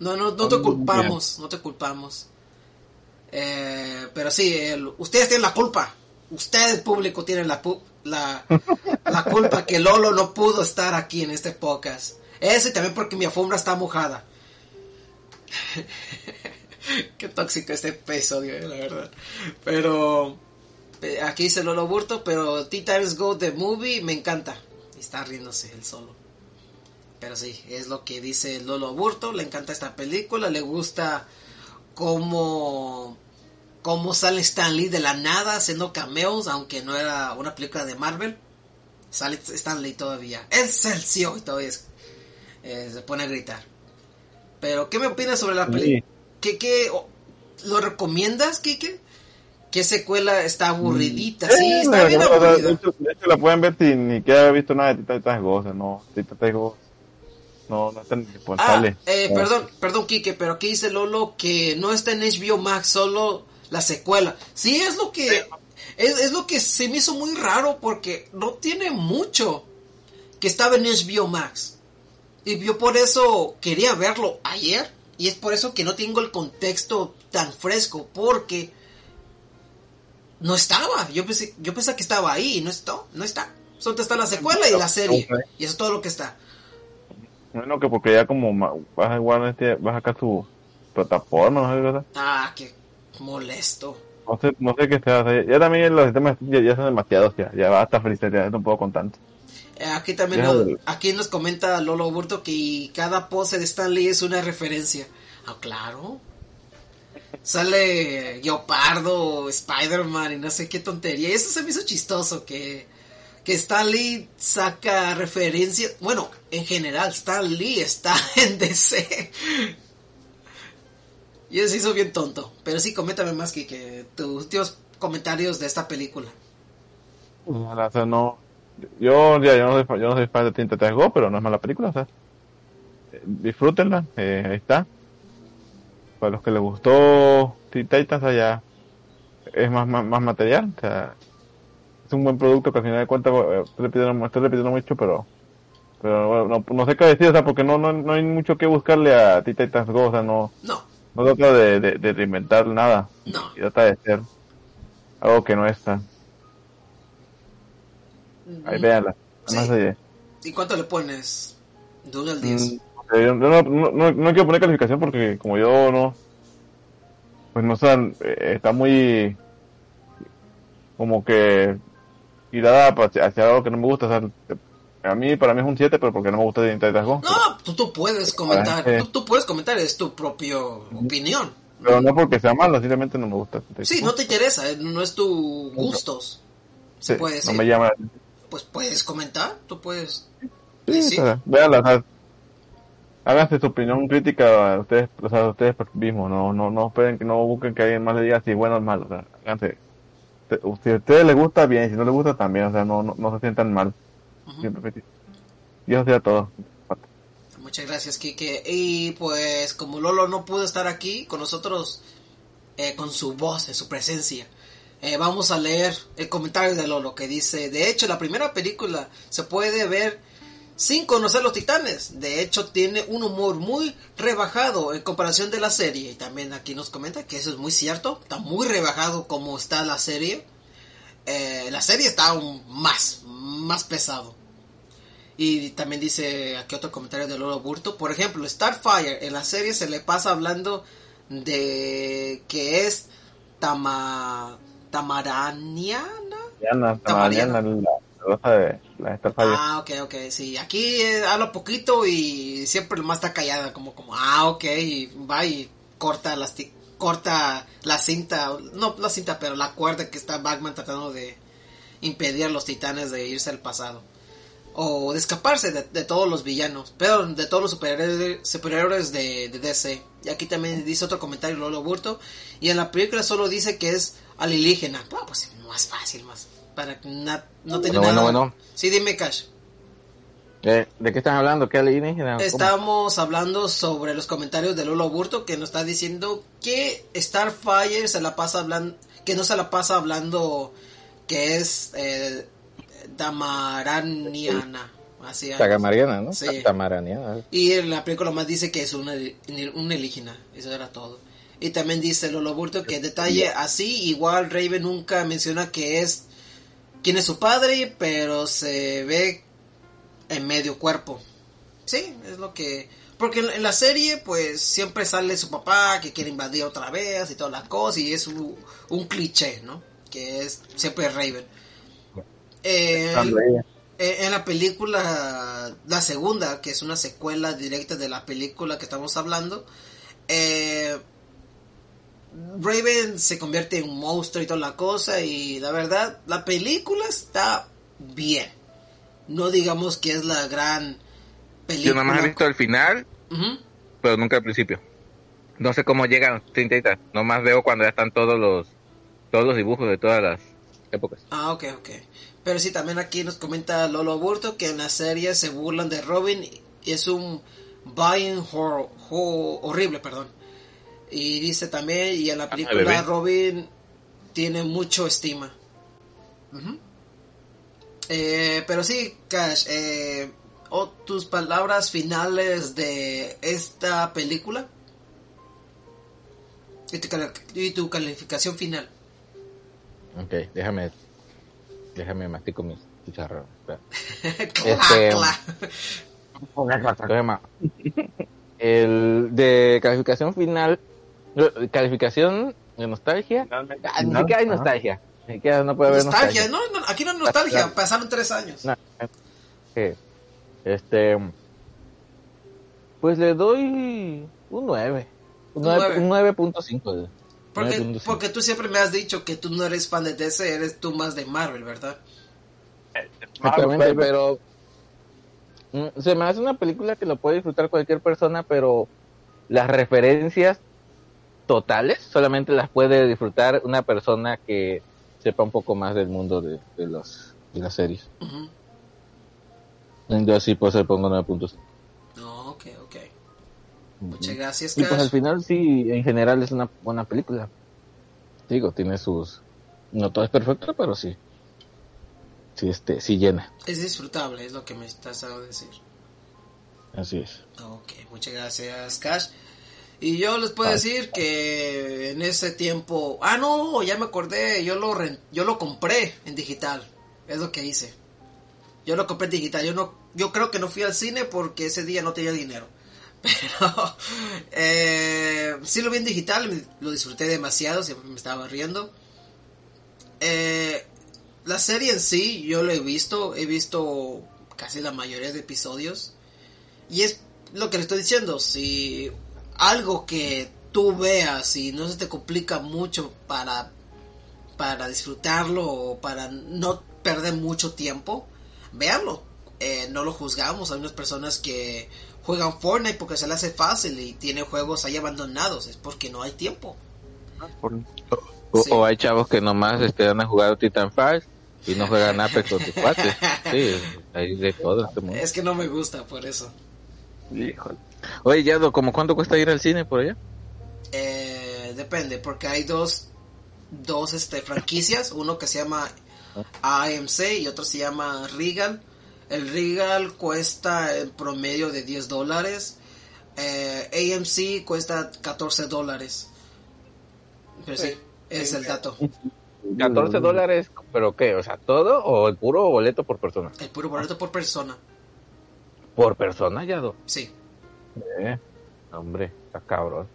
No, no, no te culpamos, no te culpamos. Eh, pero sí, el- ustedes tienen la culpa. Ustedes, público, tienen la, la, la culpa que Lolo no pudo estar aquí en este podcast. Eso y también porque mi alfombra está mojada. [LAUGHS] Qué tóxico este episodio, eh, la verdad. Pero eh, aquí dice Lolo Burto, pero Titans Go The Movie me encanta. Está riéndose él solo. Pero sí, es lo que dice Lolo Burto, le encanta esta película, le gusta cómo, cómo sale Stan Lee de la nada haciendo cameos, aunque no era una película de Marvel. Sale Stan Lee todavía. Excelsior y todavía es- eh, se pone a gritar. Pero, ¿qué me opinas sobre la película? ¿Qué, qué, ¿Lo recomiendas, Kike? ¿Qué secuela está aburridita? Eh, Sí, está bien de, aburrida. hecho, de hecho la pueden ver sin ni que haya visto nada de Tita o sea, no, Tita Titanes Go, no, no está ni Ah, eh, perdón, perdón, Kike, pero aquí dice Lolo que no está en HBO Max, solo la secuela. Sí, es lo que es, es lo que se me hizo muy raro porque no tiene mucho que estaba en HBO Max. Y yo por eso quería verlo ayer y es por eso que no tengo el contexto tan fresco porque no estaba. Yo pensé, yo pensé que estaba ahí y no está, no está. Solo está la secuela y la serie. Y eso es todo lo que está. Bueno, que porque ya como vas a igual este, vas a sacar su plataforma, no sé, ¿verdad? Ah, qué molesto. No sé, no sé qué sea, o sea, ya también los sistemas ya, ya son demasiados, ya, ya basta freestyle, ya no puedo con tanto. Eh, Aquí también nos, aquí nos comenta Lolo Burto que cada pose de Stan Lee es una referencia. Ah, claro. Sale Guiopardo, Spider-Man y no sé qué tontería. Y eso se me hizo chistoso que, que Stan Lee saca referencia. Bueno, en general, Stan Lee está [LAUGHS] en DC. Y eso se hizo bien tonto. Pero sí, coméntame más que, tus últimos comentarios de esta película. O sea, no, yo, ya, yo no soy, yo fan de Titans Go, pero no es mala película, o sea, eh, disfrútenla, eh, ahí está. Para los que les gustó Teen Titans, allá es más, más, más material, o sea, es un buen producto que al final de cuentas, eh, estoy repitiendo, estoy repitiendo mucho, pero, pero bueno, no, no sé qué decir, o sea, porque no, no, no hay mucho que buscarle a Teen Titans Go, o sea, no, No, no trata de, de, de reinventar nada, no. y trata de ser algo que no está. Ahí véanla. Sí. Más allá. ¿Y cuánto le pones? De 1 al 10. Mm, yo no, no, no, no quiero poner calificación porque como yo no, pues no sé, eh, está muy como que tirada hacia, algo que no me gusta. O sea, a mí, para mí es un 7, pero porque no me gusta de Internet Go. No, tú, tú puedes comentar. eh. Tú, tú puedes comentar, es tu propia opinión. Pero no porque sea malo, simplemente no me gusta. Sí, no te interesa, eh, no es tu gustos. Se Sí, puede no decir. me llama. Pues puedes comentar, tú puedes. Sí, o sea, véanla, o sea, háganse su opinión crítica a ustedes, o sea, a ustedes mismos, no, no, no esperen que no busquen que alguien más le diga si es bueno o malo, o sea, háganse, si a ustedes les gusta bien, si no les gusta también, o sea, no, no, no se sientan mal, Ujú. siempre feliz. Y eso sería todo. Muchas gracias, Kike. Y pues, como Lolo no pudo estar aquí con nosotros, eh, con su voz, en su presencia, eh, vamos a leer el comentario de Lolo que dice: De hecho, la primera película se puede ver sin conocer los titanes. De hecho, tiene un humor muy rebajado en comparación de la serie. Y también aquí nos comenta que eso es muy cierto. Está muy rebajado como está la serie. Eh, la serie está aún más, más pesado. Y también dice aquí otro comentario de Lolo Burto. Por ejemplo, Starfire en la serie se le pasa hablando de que es tama, tamaraniana. Diana, Tamariana. Ah, ok, ok, sí. Aquí eh, habla poquito y siempre más está callada, como, como, ah, ok, y va y corta las corta la cinta, no la cinta, pero la cuerda que está Batman tratando de impedir a los titanes de irse al pasado. O de escaparse de, de todos los villanos, pero de todos los superhéroes, superhéroes de, de DC. Y aquí también dice otro comentario Lolo Burto. Y en la película solo dice que es alienígena. Ah, pues más fácil, más. Para que na- no tener Bueno, nada. bueno, bueno. Sí, dime, Cash. Eh, ¿De qué están hablando? ¿Qué alienígena? ¿Cómo? Estamos hablando sobre los comentarios de Lolo Burto que nos está diciendo que Starfire se la pasa hablando, que no se la pasa hablando que es eh, Damaraniana. Así. Tagamariana, ¿no? Sí. Tamaraniana. Y en la película más dice que es una, una alienígena. Eso era todo. Y también dice Lolo Burto que detalle así, igual Raven nunca menciona que es quién es su padre, pero se ve en medio cuerpo. Sí, es lo que... Porque en, en la serie, pues, siempre sale su papá que quiere invadir otra vez y toda la cosa, y es un, un cliché, ¿no? Que es siempre Raven. Eh, eh, en la película, la segunda, que es una secuela directa de la película que estamos hablando, eh, Raven se convierte en un monstruo y toda la cosa, y la verdad, la película está bien. No digamos que es la gran película. Yo nada más he visto el final, pero nunca el principio. No sé cómo llegan los Teen Titans. Nomás veo cuando ya están todos los todos los dibujos de todas las épocas. Ah, ok, ok. Pero sí, también aquí nos comenta Lolo Aburto que en la serie se burlan de Robin y es un buying hor- ho- horrible, perdón. Y dice también, y en la película bebé. Robin tiene mucho estima. Eh, pero sí, Cash, eh, o tus palabras finales de esta película y tu, cali- y tu calificación final. Ok, déjame déjame mastico mis. [LAUGHS] Cla, Este, El de calificación final, calificación de nostalgia. Ah, ni Final, siquiera hay nostalgia. Ni siquiera no puede haber Nostalgia, nostalgia. no, no, aquí no hay nostalgia, pasaron tres años. No, Este. Pues le doy un 9. Un Un 9 un 9.5. Porque, 9.5. porque tú siempre me has dicho que tú no eres fan de DC, eres tú más de Marvel, ¿verdad? Exactamente, Ah, pero mm, se me hace una película que lo puede disfrutar cualquier persona, pero las referencias totales solamente las puede disfrutar una persona que sepa un poco más del mundo de, de los de las series. Ujú. Yo así pues le pongo 9.5. No, ok, ok. Muchas gracias, Y pues Cash. al final sí, en general es una buena película. Digo, tiene sus... No todo es perfecto, pero sí. Sí, este, sí llena. Es disfrutable, es lo que me estás a decir. Así es. Ok, muchas gracias, Cash. Y yo les puedo Ah. decir que en ese tiempo... Ah, no, ya me acordé, yo lo, ren- yo lo compré en digital. Es lo que hice. Yo lo compré en digital. Yo no, yo creo que no fui al cine porque ese día no tenía dinero. [LAUGHS] Pero eh, sí lo vi en digital, lo disfruté demasiado, siempre me estaba riendo. Eh, la serie en sí, yo lo he visto, he visto casi la mayoría de episodios. Y es lo que le estoy diciendo, si algo que tú veas y no se te complica mucho para, para disfrutarlo o para no perder mucho tiempo, véanlo. Eh, no lo juzgamos, hay unas personas que juegan Fortnite porque se le hace fácil y tiene juegos ahí abandonados, es porque no hay tiempo. O, Sí. o hay chavos que nomás este, van a jugar Titan Fire y no juegan Apex con sus cuates. [LAUGHS] Sí, hay de todo este mundo. Es que no me gusta por eso. Híjole. Oye, Yado, ¿cómo cuánto cuesta ir al cine por allá? Eh, depende, porque hay dos, dos este, franquicias, uno que se llama AMC y otro se llama Regal. El Regal cuesta en promedio de 10 dólares, eh, AMC cuesta 14 dólares. Pero sí, es el dato. 14 dólares, ¿pero qué? O sea, ¿todo o el puro boleto por persona? El puro boleto por persona. Por persona, ya do. Sí. Eh, hombre, está cabrón.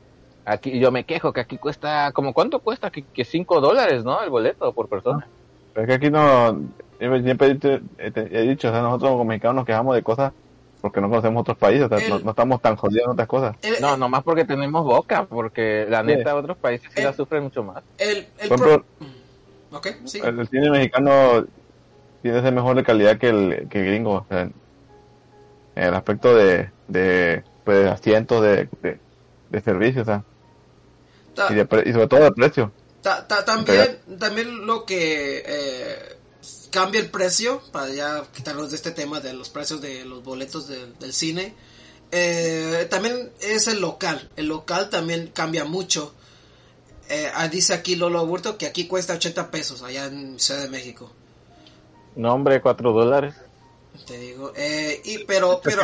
Aquí yo me quejo que aquí cuesta, como cuánto cuesta? Que, que 5 dólares, ¿no? El boleto por persona. Pero es que aquí no, siempre, he, dicho, he, he dicho, o sea, nosotros como mexicanos nos quejamos de cosas porque no conocemos otros países, o sea, El- no, no estamos tan jodidos en otras cosas. El, No, nomás porque tenemos boca, porque la Sí. neta otros países sí Eh. la sufren mucho más. el, el pro- sí. el, cine mexicano tiene que ser mejor de calidad que el, que el gringo, o sea, en, en el aspecto de, de pues, asientos, de, de, de servicios, o sea, Ta- y, de pre- y sobre todo de precio. Ta- ta- también, también lo que eh, cambia el precio, para ya quitarnos de este tema de los precios de los boletos del- del cine, eh, también es el local. El local también cambia mucho. Eh, ah, dice aquí Lolo Aburto que aquí cuesta 80 pesos allá en Ciudad de México. No, hombre, 4 dólares. Te digo. Eh, y, pero, pero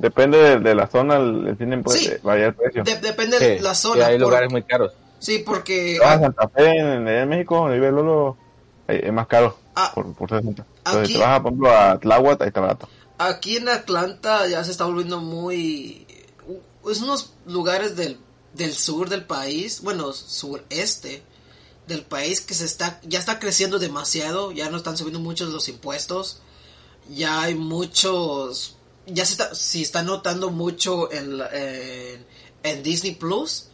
depende de, de la zona, el, el cine puede Sí. variar el precio. de- depende de la sí, zona. hay por- lugares muy caros. sí, porque Si vas a Santa Fe, en, en México, donde vive Lolo, es más caro Ah. por, por 60. Entonces, Aquí- si te vas, por ejemplo, a Tláhuac, ahí está barato. Aquí en Atlanta ya se está volviendo muy... Es unos lugares del, del sur del país, bueno, sureste del país que se está ya está creciendo demasiado, ya no están subiendo muchos los impuestos, ya hay muchos, ya se está, si está notando mucho en, la- en, en Disney Plus,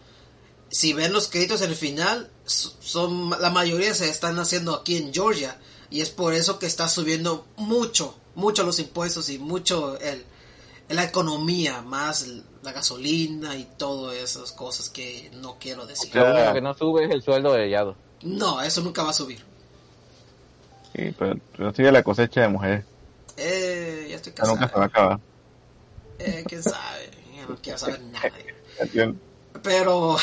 si ven los créditos en el final, son la mayoría se están haciendo aquí en Georgia y es por eso que está subiendo mucho, mucho los impuestos y mucho el, la economía, más la gasolina y todas esas cosas que no quiero decir. Lo único que no sube es el sueldo de Yado. No, eso nunca va a subir. Sí, pero, pero sigue la cosecha de mujeres. Eh, ya estoy Ya nunca se casado. va a acabar. Eh, quién sabe, no quiero saber nada. [LAUGHS] Pero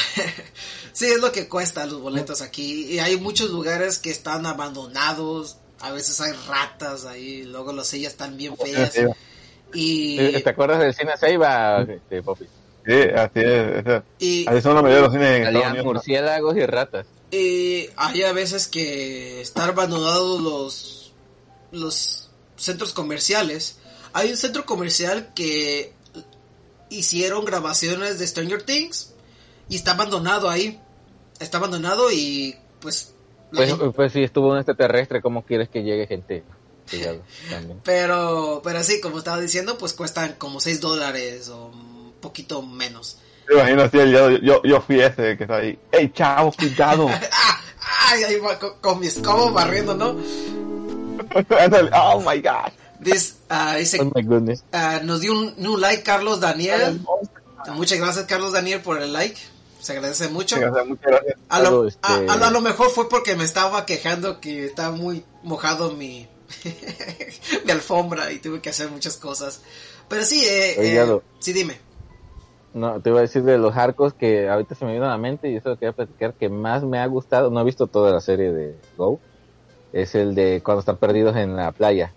[LAUGHS] sí es lo que cuesta los boletos aquí. Y hay muchos lugares que están abandonados. A veces hay ratas ahí. Luego las sillas están bien feas. Y, Eh, ¿Te acuerdas del cine Ceiba, este, Poppy? Sí, así es. es- y, Así son la mayoría de los cines Salían murciélagos y ratas. y hay a veces que están abandonados los, los centros comerciales. Hay un centro comercial que hicieron grabaciones de Stranger Things y está abandonado ahí. Está abandonado y pues... Pues, gente- pues si estuvo un extraterrestre, ¿cómo quieres que llegue gente? Pero, pero sí, como estaba diciendo, pues cuestan como 6 dólares o un poquito menos. Me imagino así el día, yo, yo fui ese que está ahí. ¡Ey, chavo, cuidado! [LAUGHS] ¡Ah! ¡Ay! Ahí va con, con mi escobo barriendo, ¿no? Ándale, ¡Oh, my God! Ah, dice, Oh my goodness. ah, nos dio un, un like Carlos Daniel. Muchas gracias, Carlos Daniel, por el like. Se agradece mucho. Sea, muchas gracias. A lo, este- a, a- a lo mejor fue porque me estaba quejando que estaba muy mojado mi, [LAUGHS] mi alfombra y tuve que hacer muchas cosas. Pero sí, eh, Oye, eh, sí, dime. No, te iba a decir de los arcos que ahorita se me vino a la mente y eso lo quería platicar que más me ha gustado. No he visto toda la serie de Go. Es el de cuando están perdidos en la playa.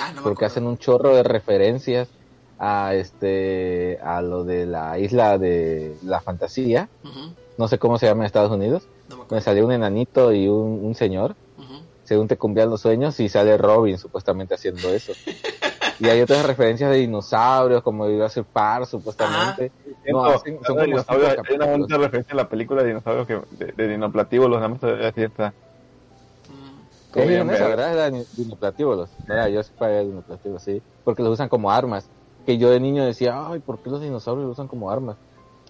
Ah, no porque hacen un chorro de referencias a este a lo de la isla de la fantasía no sé cómo se llama en Estados Unidos no me salió un enanito y un, un señor según te cumplían los sueños y sale Robin supuestamente haciendo eso y hay otras referencias de dinosaurios como iba a ser Par supuestamente no, hacen- son de como hay una referencia en la película de dinosaurios que, de, de dinoplatíbulos, nada más te voy a decir esta. Mm. ¿Cómo Sí, se llama bien, esa, verga. verdad? Era dinoplatíbulos. Era, yo sí pagué sí. Porque los usan como armas. Que yo de niño decía, ay, ¿por qué los dinosaurios los usan como armas?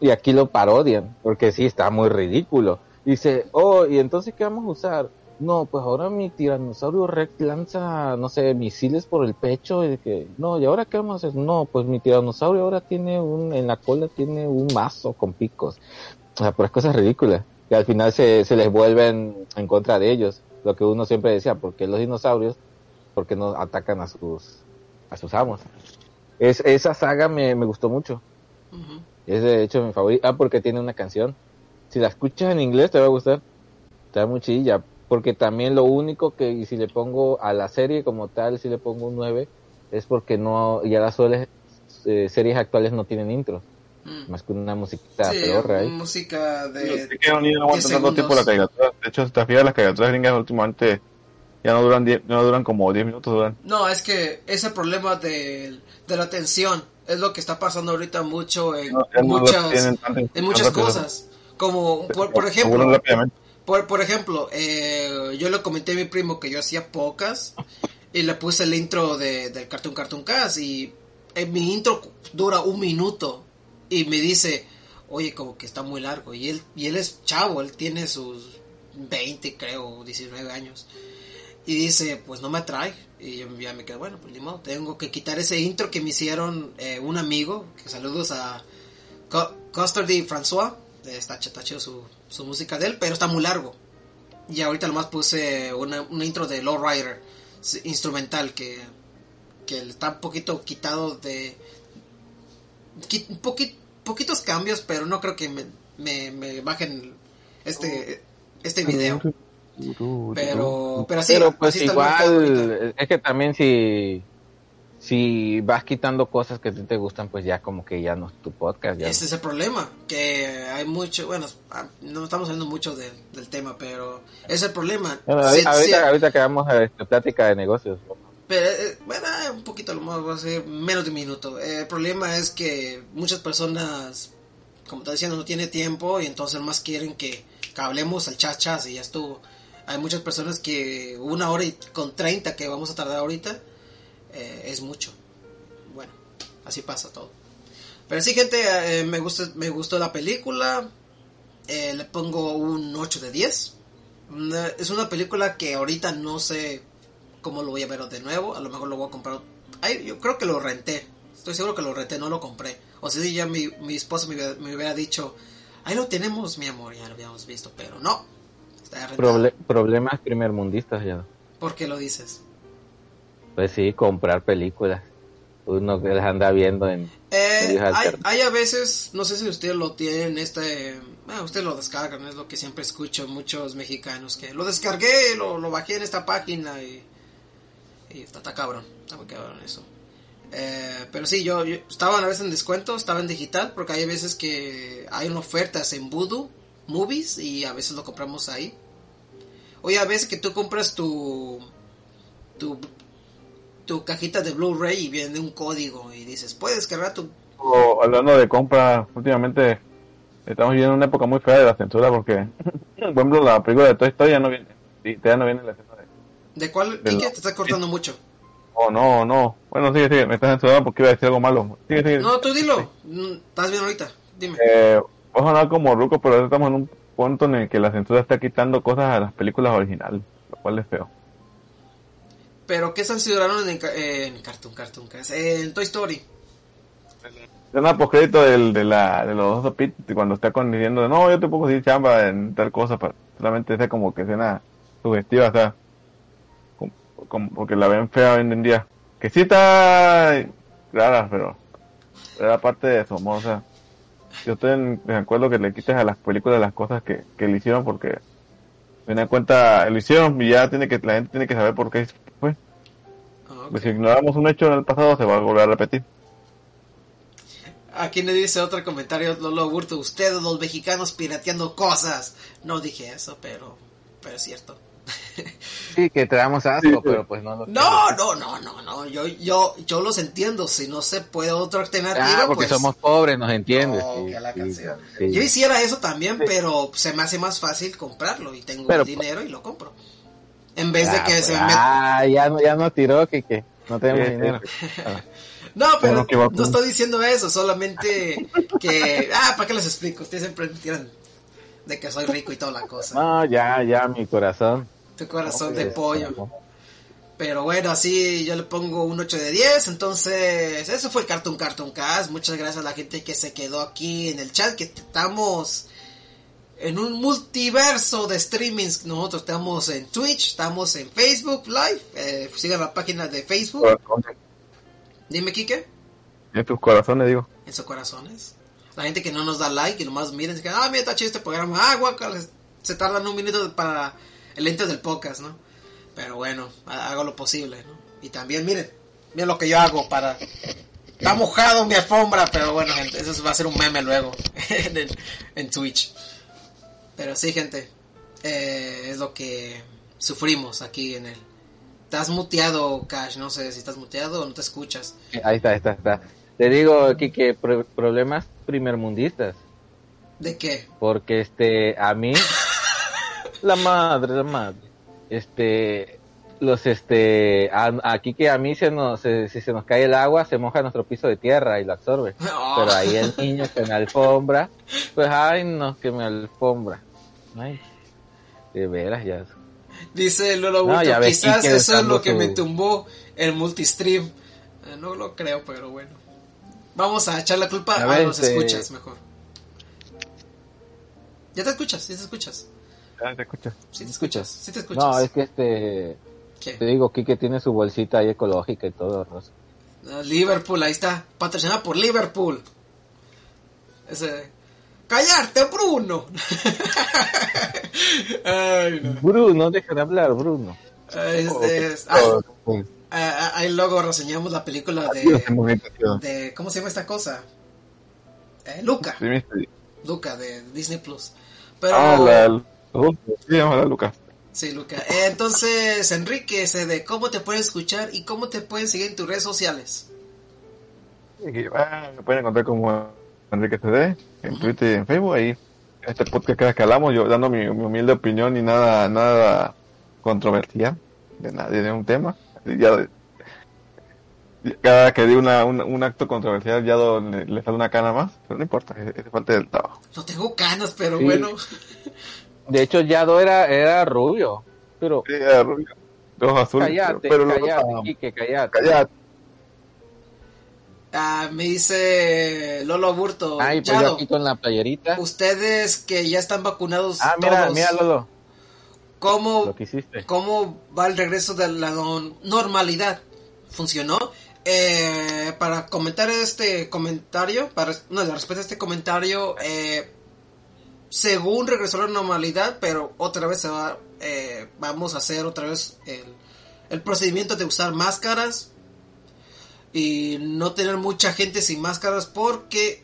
Y aquí lo parodian, porque sí, está muy ridículo. Dice, oh, ¿y entonces qué vamos a usar? No, pues ahora mi tiranosaurio rex lanza, no sé, misiles por el pecho y que, no, ¿y ahora qué vamos a hacer? No, pues mi tiranosaurio ahora tiene un, en la cola tiene un mazo con picos. O sea, puras cosas ridículas. Y al final se, se les vuelven en contra de ellos. Lo que uno siempre decía, porque los dinosaurios, porque no atacan a sus, a sus amos. Es, esa saga me, me gustó mucho. Es de hecho mi favorita. Ah, porque tiene una canción. Si la escuchas en inglés te va a gustar. Está muy chilla. Porque también lo único que, y si le pongo a la serie como tal, si le pongo un 9, es porque no, ya las sueles, eh, series actuales no tienen intro. Mm. Más que una musiquita Sí, pedorra ahí. música de... sé que niños no aguantan 10 tanto tiempo la segundos. caricatura. De hecho, si te fijas, las caricaturas gringas últimamente Ya no duran, 10 no duran como 10 minutos, duran. No, es que ese problema de, de la atención es lo que está pasando ahorita mucho en No, no muchas, tienen en muchas cosas. Como, por, por ejemplo, por, por ejemplo, eh, yo le comenté a mi primo que yo hacía pocas y le puse el intro de, del Cartoon Cartoon Cast y eh, mi intro dura un minuto y me dice, oye, como que está muy largo. Y él, y él es chavo, él tiene sus 20, creo, 19 años. Y dice, pues no me atrae. Y yo ya me quedé, bueno, pues modo, tengo que quitar ese intro que me hicieron eh, un amigo, saludos a Co- Custard y François. Eh, Está, está chido su, música de él, pero está muy largo. Y ahorita nomás puse una, una intro de Lowrider s- instrumental que, que está un poquito quitado de... poqui- poquitos cambios, pero no creo que me, me, me bajen este, este video. Pero, pero sí, Pero pues ahorita. igual, es que también si, si vas quitando cosas que a ti te gustan, pues ya como que ya no es tu podcast. Ya Ese es el problema, que hay mucho, bueno, ah, no estamos hablando mucho de- del tema, pero es el problema. Bueno, Sí, ahorita, sí, ahorita que vamos a este, plática de negocios. Pero, eh, bueno, eh, un poquito, lo más va a ser menos de un minuto. Eh, el problema es que muchas personas, como está diciendo, no tiene tiempo y entonces más quieren que, que hablemos al chat chat y ya estuvo. Hay muchas personas que una hora y con 30 que vamos a tardar ahorita eh, es mucho. Bueno, así pasa todo. Pero sí, gente, eh, me, gusta, me gustó la película. Eh, le pongo un 8 de 10. Una- es una película que ahorita no sé cómo lo voy a ver de nuevo. A lo mejor lo voy a comprar. Ay, yo creo que lo renté. Estoy seguro que lo renté, no lo compré. O si ya mi, mi esposa me, hubiera- me hubiera dicho, ahí lo tenemos, mi amor, ya lo habíamos visto, pero no. Está. Proble- problemas primermundistas ya. ¿Por qué lo dices? Pues sí, comprar películas. Uno que las anda viendo en... Eh, hay a veces, no sé si ustedes lo tienen, este, bueno, ustedes lo descargan, es lo que siempre escucho muchos mexicanos, que lo descargué, lo, lo bajé en esta página y, y está, cabrón, está muy cabrón eso. Eh, pero sí, yo, yo estaban a veces en descuento, estaba en digital, porque hay veces que hay ofertas en Voodoo Movies y a veces lo compramos ahí. Oye, a veces que tú compras tu, tu, tu cajita de Blu-ray y viene un código y dices, puedes cargar tu O, hablando de compras, últimamente estamos viviendo una época muy fea de la censura porque, [LAUGHS] por ejemplo, la película de Toy Story ya no viene, ya no viene en la escena de... ¿De cuál? De Quique? te está cortando mucho. Oh, no, no. Bueno, sigue, sigue, me estás censurando porque iba a decir algo malo. Sigue, sigue. No, tú dilo. Mm, Estás bien ahorita. Dime. Eh, voy a como ruco, pero ahora estamos en un punto en el que la censura está quitando cosas a las películas originales, lo cual es feo. Pero ¿qué censuraron en, ca- en Cartoon Cartoon? En Toy Story. Escena postcrédito del, de, la, de los dos Pit, cuando está con diciendo, no, yo te puedo decir chamba en tal cosa, para solamente esa como que escena sugestiva, o sea, como, porque la ven fea hoy en día. Que sí está rara, pero era parte de su amor, o sea, yo estoy en de acuerdo que le quites a las películas las cosas que, que le hicieron porque me dan cuenta, lo hicieron y ya tiene que, la gente tiene que saber por qué fue. Ah, ok. Pues si ignoramos un hecho en el pasado se va a volver a repetir. Aquí le dice otro comentario, Lolo Burto. Ustedes los mexicanos pirateando cosas. No dije eso, pero, pero es cierto. [LAUGHS] Sí, que te damos asco, Sí, sí. pero pues no lo No, no, no, no, no. Yo, yo, yo los entiendo. Si no se puede otra alternativa, Ah, porque pues. somos pobres, nos entiendes. No, sí, que la sí, canción. sí. Yo hiciera eso también, pero se me hace más fácil comprarlo y tengo Pero, el dinero y lo compro. En vez de Ah, que pues, se me meta. ah, ya no, ya no tiró, que, que no tenemos dinero. [LAUGHS] No, pero Bueno, no estoy diciendo eso, solamente que... Ah, ¿para qué les explico? Ustedes siempre me tiran de que soy rico y toda la cosa. No, ya, ya, mi corazón. Tu corazón No, de pues, pollo. Pero bueno, así yo le pongo un 8 de 10. Entonces, eso fue el Cartoon Cartoon Cast. Muchas gracias a la gente que se quedó aquí en el chat. Que estamos en un multiverso de streamings. Nosotros estamos en Twitch, estamos en Facebook Live. Eh, sigan la página de Facebook. Dime, Kike. En tus corazones, digo. en sus corazones. La gente que no nos da like y nomás miren, se quedan, ah, mira, está chido este programa, ah, guacal, se tardan un minuto para el ente del podcast, ¿no? Pero bueno, ha- hago lo posible, ¿no? Y también, miren, miren lo que yo hago para... Está mojado mi alfombra, pero bueno, gente, eso va a ser un meme luego [LAUGHS] en, el- en Twitch. Pero sí, gente, eh, es lo que sufrimos aquí en el Estás muteado, Cash. No sé si estás muteado o no te escuchas. Ahí está, ahí está, está. Te digo aquí que pro- problemas primermundistas. ¿De qué? Porque este, a mí, la madre, la madre, este, los este, a- aquí que a mí se nos, se- si se nos cae el agua, se moja nuestro piso de tierra y lo absorbe. Pero ahí el niño que me alfombra, pues ay no, que me alfombra. Ay, de veras ya. Dice Lolo No, Bulto, ya quizás eso es lo que su- me tumbó el multistream. Eh, no lo creo, pero bueno. Vamos a echar la culpa A los este- escuchas mejor. Ya te escuchas, sí te escuchas. Ya te escuchas. Sí te escuchas, sí te escuchas. No, es que este, te digo, Kike tiene su bolsita ahí ecológica y todo, Rosa. Ah, Liverpool, ahí está. Patrocinada por Liverpool. Ese. ¡Callarte, Bruno! [LAUGHS] Ay, no. Bruno, deja de hablar, Bruno. Este, ay, ah, ahí luego reseñamos la película de. ¿Cómo se llama esta cosa? Eh, Luca. Luca de Disney Plus. Pero. Ah, la, la, sí, llama la Lucas. Sí, Luca. Eh, entonces, Enrique, ese de cómo te pueden escuchar y cómo te pueden seguir en tus redes sociales. Ah, me pueden encontrar como Enrique CD en Twitter y en Facebook. Ahí, este podcast vez que hablamos, yo dando mi, mi humilde opinión y nada, nada controversial de nadie de un tema. Ya, cada que digo una, un, un acto controversial ya do- le, le sale una cana más, pero no importa, es, es falta del trabajo. No tengo canas, pero Sí. bueno. De hecho, Yado era, era rubio, pero Sí, era rubio, de ojos azules, cállate, pero, pero lo cállate, pasamos. Kike, cállate. Cállate. Ah, me dice Lolo Burto. Ay, pues yo Yado, aquí con la playerita. ustedes que ya están vacunados Ah, mira, todos, mira, Lolo, ¿cómo, lo que hiciste. ¿cómo va el regreso de la normalidad? ¿Funcionó? Eh, para comentar este comentario, para no, la respuesta a este comentario, eh, según regresó a la normalidad, pero otra vez se va, eh, vamos a hacer otra vez el, el procedimiento de usar máscaras y no tener mucha gente sin máscaras porque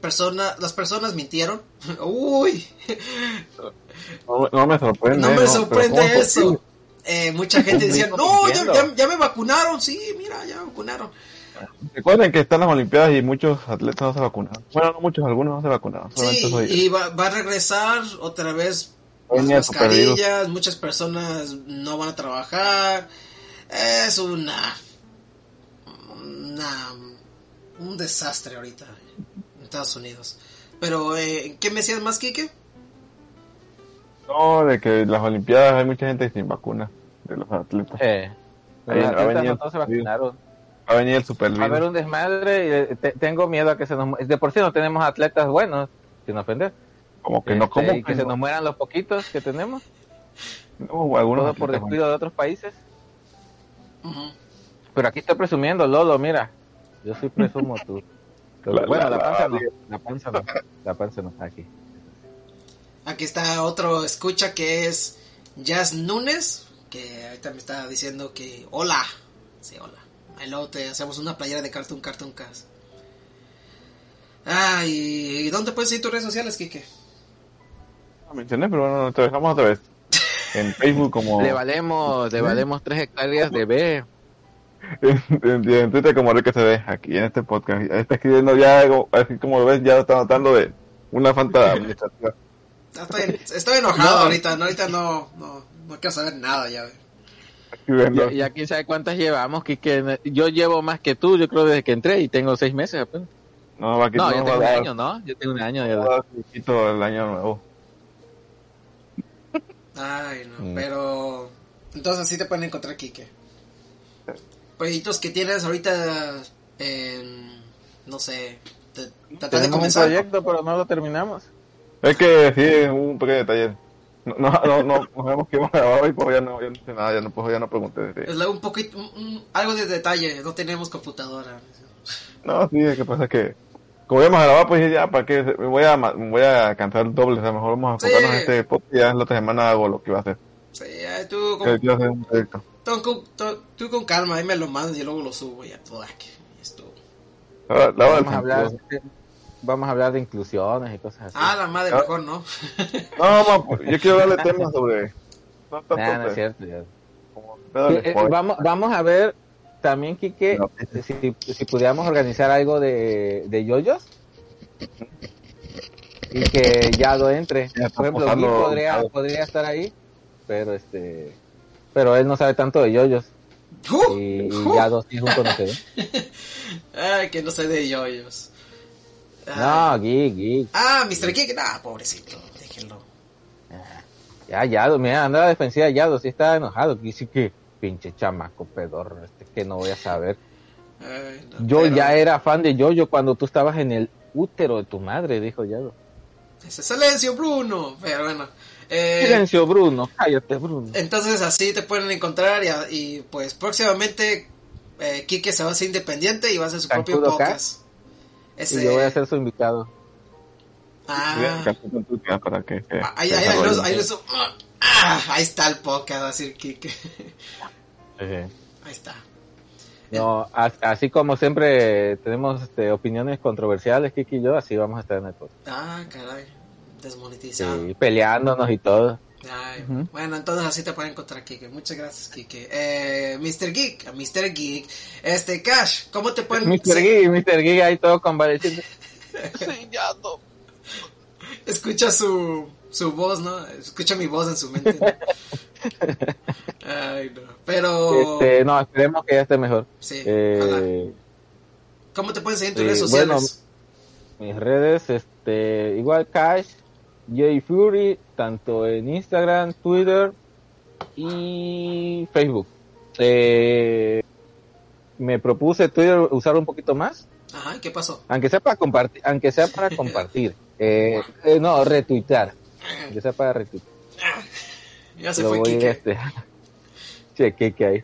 persona, las personas mintieron. [LAUGHS] Uy, No, no me sorprende. no me pero sorprende ¿cómo es eso. Eh, mucha gente decía, [LAUGHS] no, ya- ya me vacunaron, sí, mira, ya me vacunaron. Recuerden que están las Olimpiadas y muchos atletas no se vacunaron. Bueno, no muchos, algunos no se vacunaron. Solamente Sí, soy y va, va a regresar otra vez las mascarillas, muchas personas no van a trabajar. Es una, una un desastre ahorita en Estados Unidos. Pero, eh, ¿qué me decías más, Kike? No, de que las Olimpiadas hay mucha gente sin vacuna de los atletas. Eh, los atletas no todos se vacunaron. Va a venir el super a haber un desmadre y eh, te- tengo miedo a que se nos... De por sí no tenemos atletas buenos, sin ofender. Como que no, Este, como que se nos mueran los poquitos que tenemos, no, algunos todo por descuido de otros países. Pero aquí estoy presumiendo, Lolo, mira. Yo sí presumo tú. [LAUGHS] La- bueno, la- la, panza la- no. La panza no. La panza no está aquí. Aquí está otro escucha que es Jazz Nunes, que ahorita me está diciendo que hola. Sí, hola. Ahí luego te hacemos una playera de Cartoon Cartoon Cast. Ah, ¿y dónde puedes seguir tus redes sociales, Kike? No mencioné, pero bueno, te dejamos otra vez. En Facebook como... Le valemos, le valemos tres hectáreas de B. en, en- en Twitter como Enrique CD, aquí en este podcast. Está escribiendo ya algo, así como lo ves, ya está notando de una falta administrativa. [LAUGHS] Estoy, estoy enojado ahorita, no, ahorita no, no, no quiero saber nada ya. [LAUGHS] Ya, ya quién sabe cuántas llevamos, que, yo llevo más que tú, yo creo desde que entré y tengo seis meses apenas. No, No, no yo va tengo a un año, ¿no? Yo tengo un año. no dar poquito el año nuevo. Ay, no, Mm. pero... Entonces así te pueden encontrar, Kike. Proyectos que tienes ahorita en... No sé... te- Tratar de Tenemos un comenzar. proyecto, pero no lo terminamos. Es que sí, un pequeño detalle. No, no, no, no, nos vemos que hemos grabado y pues ya no, ya no sé nada, ya no, pues ya no pregunté. sí. Es la- un poquito... un- un- algo de detalle, no tenemos computadora. No, sí, lo que pasa es que como íbamos a grabar, pues ya, ¿para qué? Me voy a, me voy a cansar doble, o sea, mejor vamos a Sí. enfocarnos en este podcast y ya la otra semana hago lo que iba a hacer. Sí, tú, Que con, hacer un proyecto. tú, con- tú- tú con calma, ahí me lo mandas y luego lo subo ya todo aquí. Esto. La, la Vamos a hablar, sentido. Vamos a hablar de inclusiones y cosas así. Ah, la madre, Ah. mejor no. [LAUGHS] No, vamos, yo quiero darle temas sobre... No, tanto, Nah, no es pues, cierto. ya. como eh, vamos, vamos a ver también, Quique, No. si, si pudiéramos organizar algo de, de yoyos y que Yado entre. Por ejemplo, Gui podría, podría estar ahí, pero este pero él no sabe tanto de yoyos ¡Uh! y, y ¡Uh! Yado sí es un conocedor. [LAUGHS] Ay, que no sé de yoyos. No, Gui, Gui. Ah, Mr. Geek. Ah, pobrecito. Déjenlo. Ya, Yado, mira, anda a la defensiva Yado, sí está enojado. Dice que pinche chamaco pedorro, este que no voy a saber. Ay, no, Yo pero- ya era fan de Yoyo cuando tú estabas en el útero de tu madre, dijo Yado. Ese silencio, Bruno. Pero bueno. Eh, Silencio, Bruno, cállate, Bruno. entonces así te pueden encontrar y, y, pues próximamente eh, Kike se va a hacer independiente y va a hacer su propio podcast. Ese, Y yo voy a ser su invitado. Ah, Casi con tu tía para que se- ahí, se ahí, ahí, los- desarrolle. ahí los- ah, ahí está el podcast, va a decir Kike. Ahí está. No, as- así como siempre tenemos este, opiniones controversiales, Kiki y yo, así vamos a estar en el podcast. Ah, caray. Desmonetizado. Sí, peleándonos y todo. Ay. Bueno, entonces así te pueden encontrar, Kike. Muchas gracias, Kike. Eh, Mr. Geek, Mr. Geek. Este, Cash, ¿cómo te pueden Mr. se- Gui, Mr. Gui ahí todo convaleciente. [LAUGHS] Sí, ya no. Escucha su, su voz, ¿no? Escucha mi voz en su mente. ¿no? Ay, no. Pero, Este, no, esperemos que ya esté mejor. sí, ojalá. Eh, ¿Cómo te pueden seguir en tus sí, redes sociales? mis redes, este, igual Cash, J Fury, tanto en Instagram, Twitter y Facebook. Eh, me propuse Twitter usar un poquito más, Ajá, ¿y ¿qué pasó? aunque sea para compartir, aunque sea para [LAUGHS] compartir, eh, eh, no, retuitear, aunque sea para retuitear. Ya se Lo fue Kike. este, cheque que hay.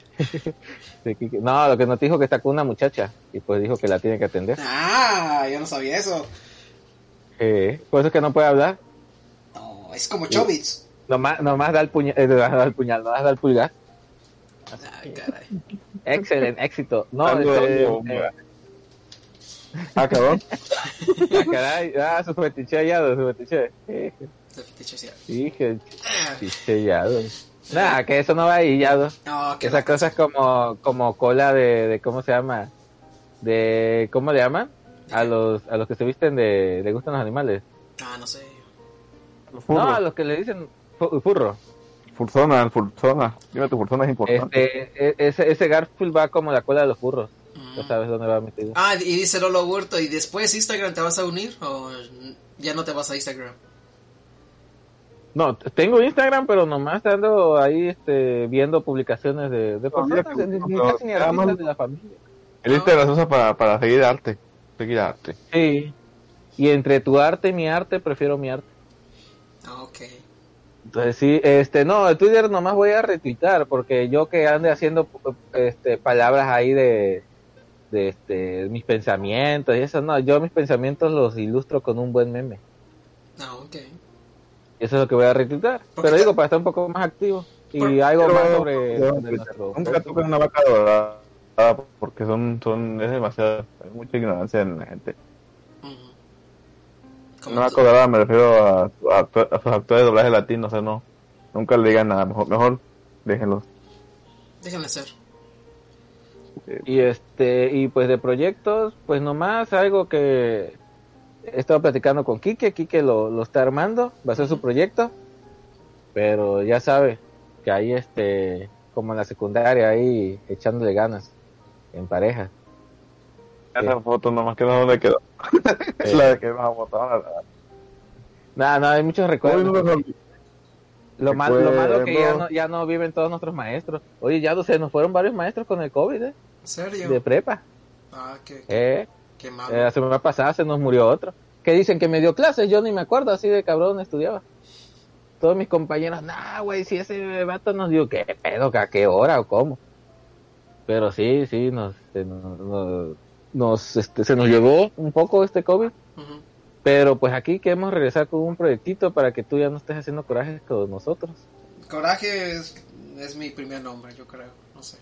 Sí, Kike. No, lo que nos dijo que está con una muchacha y pues dijo que la tiene que atender. Ah, yo no sabía eso. Eh, por eso es que no puede hablar. No, es como Chobits. Nomás, nomás da el puñal, eh, da el puñal, nomás da el pulgar. Caray. Excelente, éxito. No, Algo este, eh, Ah, cabrón. [LAUGHS] ah, caray, ah, su fetiche hallado, su fetiche. Se fetiche, sí. Dije, Ah, fetiche hallado. Nada, que eso no va ahí, hallado. No, qué Esas cosas como, como cola de, de, ¿cómo se llama? De, ¿cómo le llaman? A los, a los que se visten de, le gustan los animales. Ah, no sé. No, a los que le dicen fu- furro. Fursona, Fursona. Dime tu Fursona es importante. Este, e- ese, ese Garfield va como la cola de los furros. Mm. Ya sabes dónde va metido. Ah, y dice Lolo Huerto, ¿y después Instagram te vas a unir o ya no te vas a Instagram? No, tengo Instagram, pero nomás ando ahí este, viendo publicaciones de, de personas, casi ni de la familia. El Instagram se usa para, para seguir arte. Seguir arte. Sí. Y entre tu arte y mi arte, prefiero mi arte. Ah, ok. Entonces sí, este, no, el Twitter nomás voy a retuitar, porque yo que ande haciendo este, palabras ahí de, de este, mis pensamientos y eso, no, yo mis pensamientos los ilustro con un buen meme. Ah, ok. Eso es lo que voy a retuitar. Pero digo, para estar un poco más activo. Y Por- algo Pero- más sobre, sobre nuestro... Nunca toques una vaca dorada porque son, son, es demasiado, hay mucha ignorancia en la gente. Tú- vaca dorada me refiero a, a, sus actores de doblaje latino, o sea, no, nunca le digan nada, mejor, mejor déjenlos. Déjenle ser. Y este, y pues de proyectos, pues nomás algo que he estado platicando con Quique, Quique lo, lo está armando, va a ser su proyecto, pero ya sabe que ahí este, como en la secundaria ahí echándole ganas en pareja. Esa foto nomás que no dónde quedó. [LAUGHS] es la de que nos botaron Nada, no, hay muchos recuerdos. no. Lo, mal- lo malo que ya no, ya no viven todos nuestros maestros. Oye, ya se nos fueron varios maestros con el COVID, ¿eh? ¿En serio? De prepa. Ah, qué, Eh, qué malo. Eh, la semana pasada se nos murió otro. Que dicen que me dio clases, yo ni me acuerdo, así de cabrón estudiaba. Todos mis compañeros, nah, güey, si ese vato nos dio, ¿qué pedo? ¿A qué hora o cómo? Pero sí, sí, nos, nos- nos, este, se nos llevó un poco este COVID. Pero pues aquí queremos regresar con un proyectito para que tú ya no estés haciendo corajes con nosotros. Coraje es, es mi primer nombre, yo creo. No sé.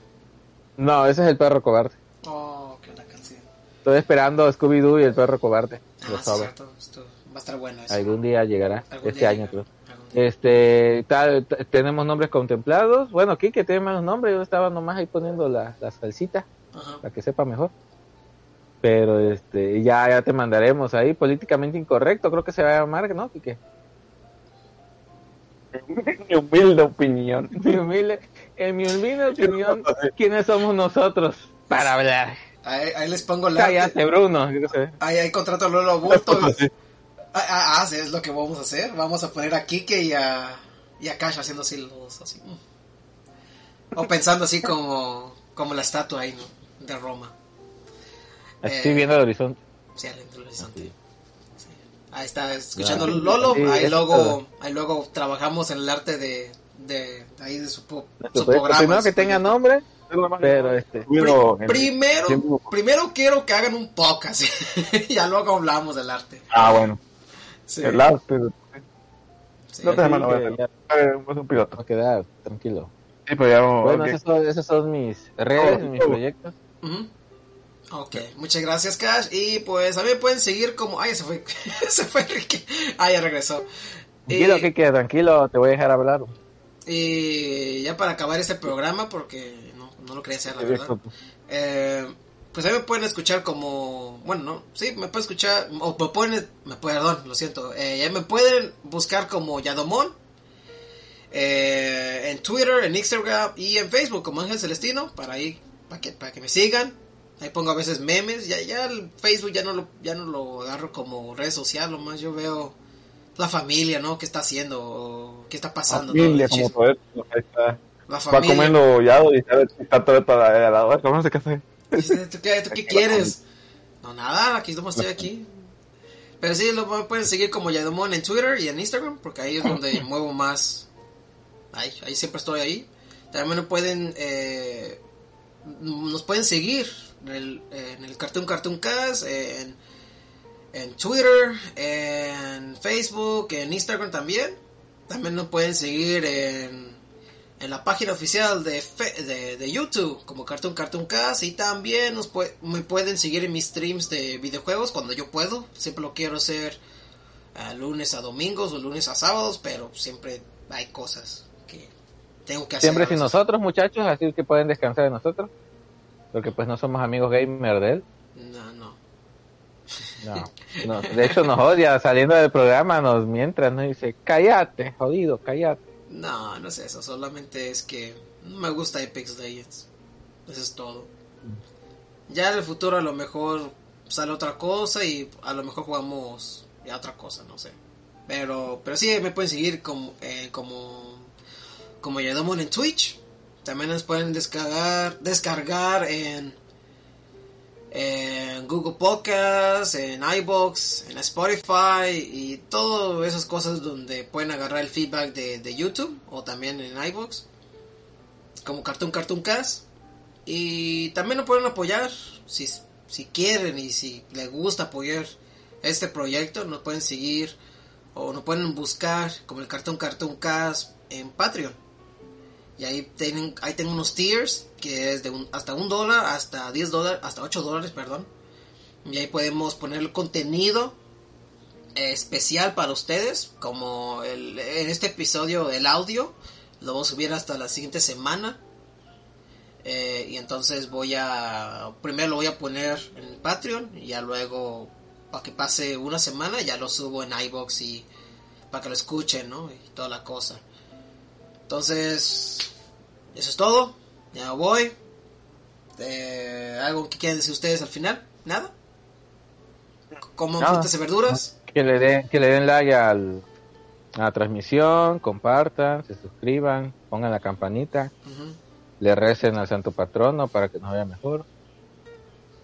No, ese es el perro cobarde. Oh, que la canción. Estoy esperando Scooby-Doo y el perro cobarde. Ah, Lo sí, sabe. cierto. Esto va a estar bueno eso. Algún día llegará. Algún este día año, llegará, creo. Este, tal, tenemos nombres contemplados. Bueno, aquí que tiene más nombres, yo estaba nomás ahí poniendo la, la salsita Ajá. para que sepa mejor. Pero este, ya, ya te mandaremos ahí, políticamente incorrecto, creo que se va a llamar, ¿no? Quique? [LAUGHS] Mi humilde opinión. [LAUGHS] Mi humilde- en mi humilde opinión, ¿quiénes somos nosotros para hablar? Ahí, ahí les pongo la. Cállate, Bruno. Ahí hay contrato a Lolo Bulto. Ah, ah, ah, sí, es lo que vamos a hacer. Vamos a poner a Kike y a, y a Cash haciendo así los así. O pensando así como, como la estatua ahí, ¿no? De Roma. Estoy Eh, viendo el horizonte. Sí, al del horizonte. Sí. Ahí está escuchando Lolo. Sí, ahí luego, todo. ahí luego trabajamos en el arte de, de ahí de su, po- Nuestro su programa. Primero que tenga nombre, pero este. Primero, en- Primero, primero quiero que hagan un podcast. [LAUGHS] ya luego hablamos del arte. Ah, bueno. Sí, El arte. sí. No te Eh, Es un piloto. va a quedar tranquilo. Sí, pero ya vamos. Bueno, ok. esos son, esos son mis redes, Oh, mis oh. proyectos. Ujú. Ok, muchas gracias Cash y pues a mí me pueden seguir como... Ay, se fue, [LAUGHS] se fue Enrique. Ah, ya regresó. Y, Tranquilo, Kike, tranquilo, te voy a dejar hablar. y ya para acabar este programa, porque no, no lo quería hacer la verdad. Eh, pues ahí me pueden escuchar como... Bueno, no, sí, me pueden escuchar... O me pueden... Me, perdón, lo siento. Eh, ya me pueden buscar como Yadomón. eh, en Twitter, en Instagram y en Facebook como Ángel Celestino. Para ahí, para que, para que me sigan. Ahí pongo a veces memes. Ya, ya el Facebook ya no lo, ya no lo agarro como red social. Lo más yo veo la familia, ¿no? ¿Qué está haciendo? o ¿Qué está pasando? ¿no? Familia, como. Ahí está. La Va familia. comiendo yado y está, está todo para al lado. ¿Cómo hacer? Dice, ¿Tú qué, tú qué [LAUGHS] quieres? No, nada, aquí estamos, estoy aquí. Pero sí, lo pueden seguir como Yadomon en Twitter y en Instagram, porque ahí es donde [LAUGHS] muevo más. Ahí, ahí siempre estoy ahí. También pueden, eh, nos pueden seguir en el, en el Cartoon Cartoon Cast, en, en Twitter, en Facebook, en Instagram también. También nos pueden seguir en, en la página oficial de, Fe- de, de YouTube como Cartoon Cartoon Cast y también nos pue- me pueden seguir en mis streams de videojuegos cuando yo puedo. Siempre lo quiero hacer a lunes a domingos o lunes a sábados, pero siempre hay cosas que tengo que hacer. Siempre sin nosotros, muchachos, así que pueden descansar de nosotros. Porque pues no somos amigos gamer de él. No, no. No, [LAUGHS] no, de hecho nos odia saliendo del programa, nos mientras nos dice, cállate, jodido, cállate. No, no es eso, solamente es que no me gusta Apex Legends. Eso es todo. Ya en el futuro a lo mejor sale otra cosa y a lo mejor jugamos ya otra cosa, no sé. Pero, pero sí me pueden seguir como, eh, como, como Yadomon en Twitch. También nos pueden descargar, descargar en, Google Podcast, en iBox, en Spotify y todas esas cosas donde pueden agarrar el feedback de, de YouTube o también en iBox como Cartoon Cartoon Cast. Y también nos pueden apoyar si, si quieren y si les gusta apoyar este proyecto nos pueden seguir o nos pueden buscar como el Cartoon Cartoon Cast en Patreon y ahí tienen ahí tengo unos tiers que es de un, hasta un dólar hasta 10 dólares hasta 8 dólares perdón. Y ahí podemos poner el contenido eh, especial para ustedes como el, en este episodio el audio lo voy a subir hasta la siguiente semana. Eh, y entonces voy a primero lo voy a poner en Patreon y ya luego para que pase una semana ya lo subo en iBox y para que lo escuchen no y toda la cosa entonces eso es todo. Ya voy. Eh, algo que quieran decir ustedes al final nada como Nada. frutas y verduras Que le den, que le den like al, a la transmisión, compartan, se suscriban, pongan la campanita, le recen al santo patrono para que nos vaya mejor.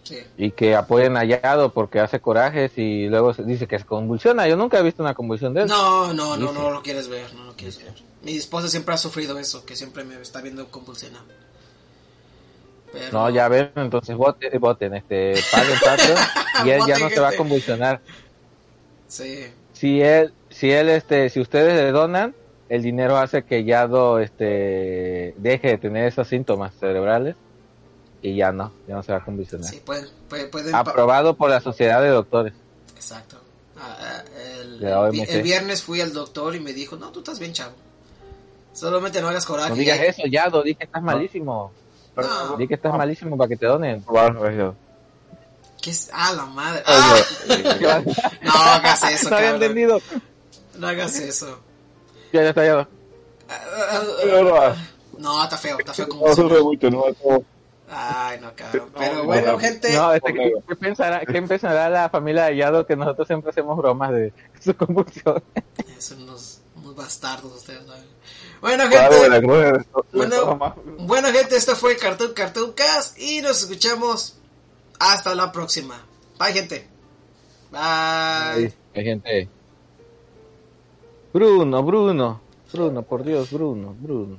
Sí Y que apoyen a Yado porque hace corajes y luego se dice que se convulsiona. Yo nunca he visto una convulsión de él. No, no, no, no lo quieres ver, no lo quieres ver. Mi esposa siempre ha sufrido eso, que siempre me está viendo convulsionado. Pero... No, ya ven, entonces voten, voten este, paguen [LAUGHS] y él ya no se va a convulsionar. Sí, Si él, si él, este, si ustedes le donan, el dinero hace que Yado, este, deje de tener esos síntomas cerebrales y ya no, ya no se va a convulsionar. sí, pueden, pueden, pueden pa- Aprobado por la sociedad de doctores. Exacto. Ah, ah, el, viernes fui al doctor y me dijo, no, tú estás bien chavo. Solamente no hagas coraje. No digas Ya- eso, ya, no, di que estás malísimo. No, Di que estás malísimo para que te donen. ¿qué es? Ah, la madre. ¡Ah! [LAUGHS] No hagas eso, cabrón. entendido. No hagas eso. Ya, ya está, ya. No, está feo, está feo como No Ay, no, cabrón. Pero no, bueno, no. gente. No, este, ¿qué, qué pensará, ¿qué pensará la familia de Yado que nosotros siempre hacemos bromas de [LAUGHS] su convulsión? Son unos, unos bastardos ustedes. Bueno, Claro, gente. cruz Bueno. Bueno, gente, esto fue Cartoon Cartoon Cast y nos escuchamos hasta la próxima. Bye, gente. Bye. Hay gente. Bruno, Bruno. Bruno, por Dios, Bruno, Bruno.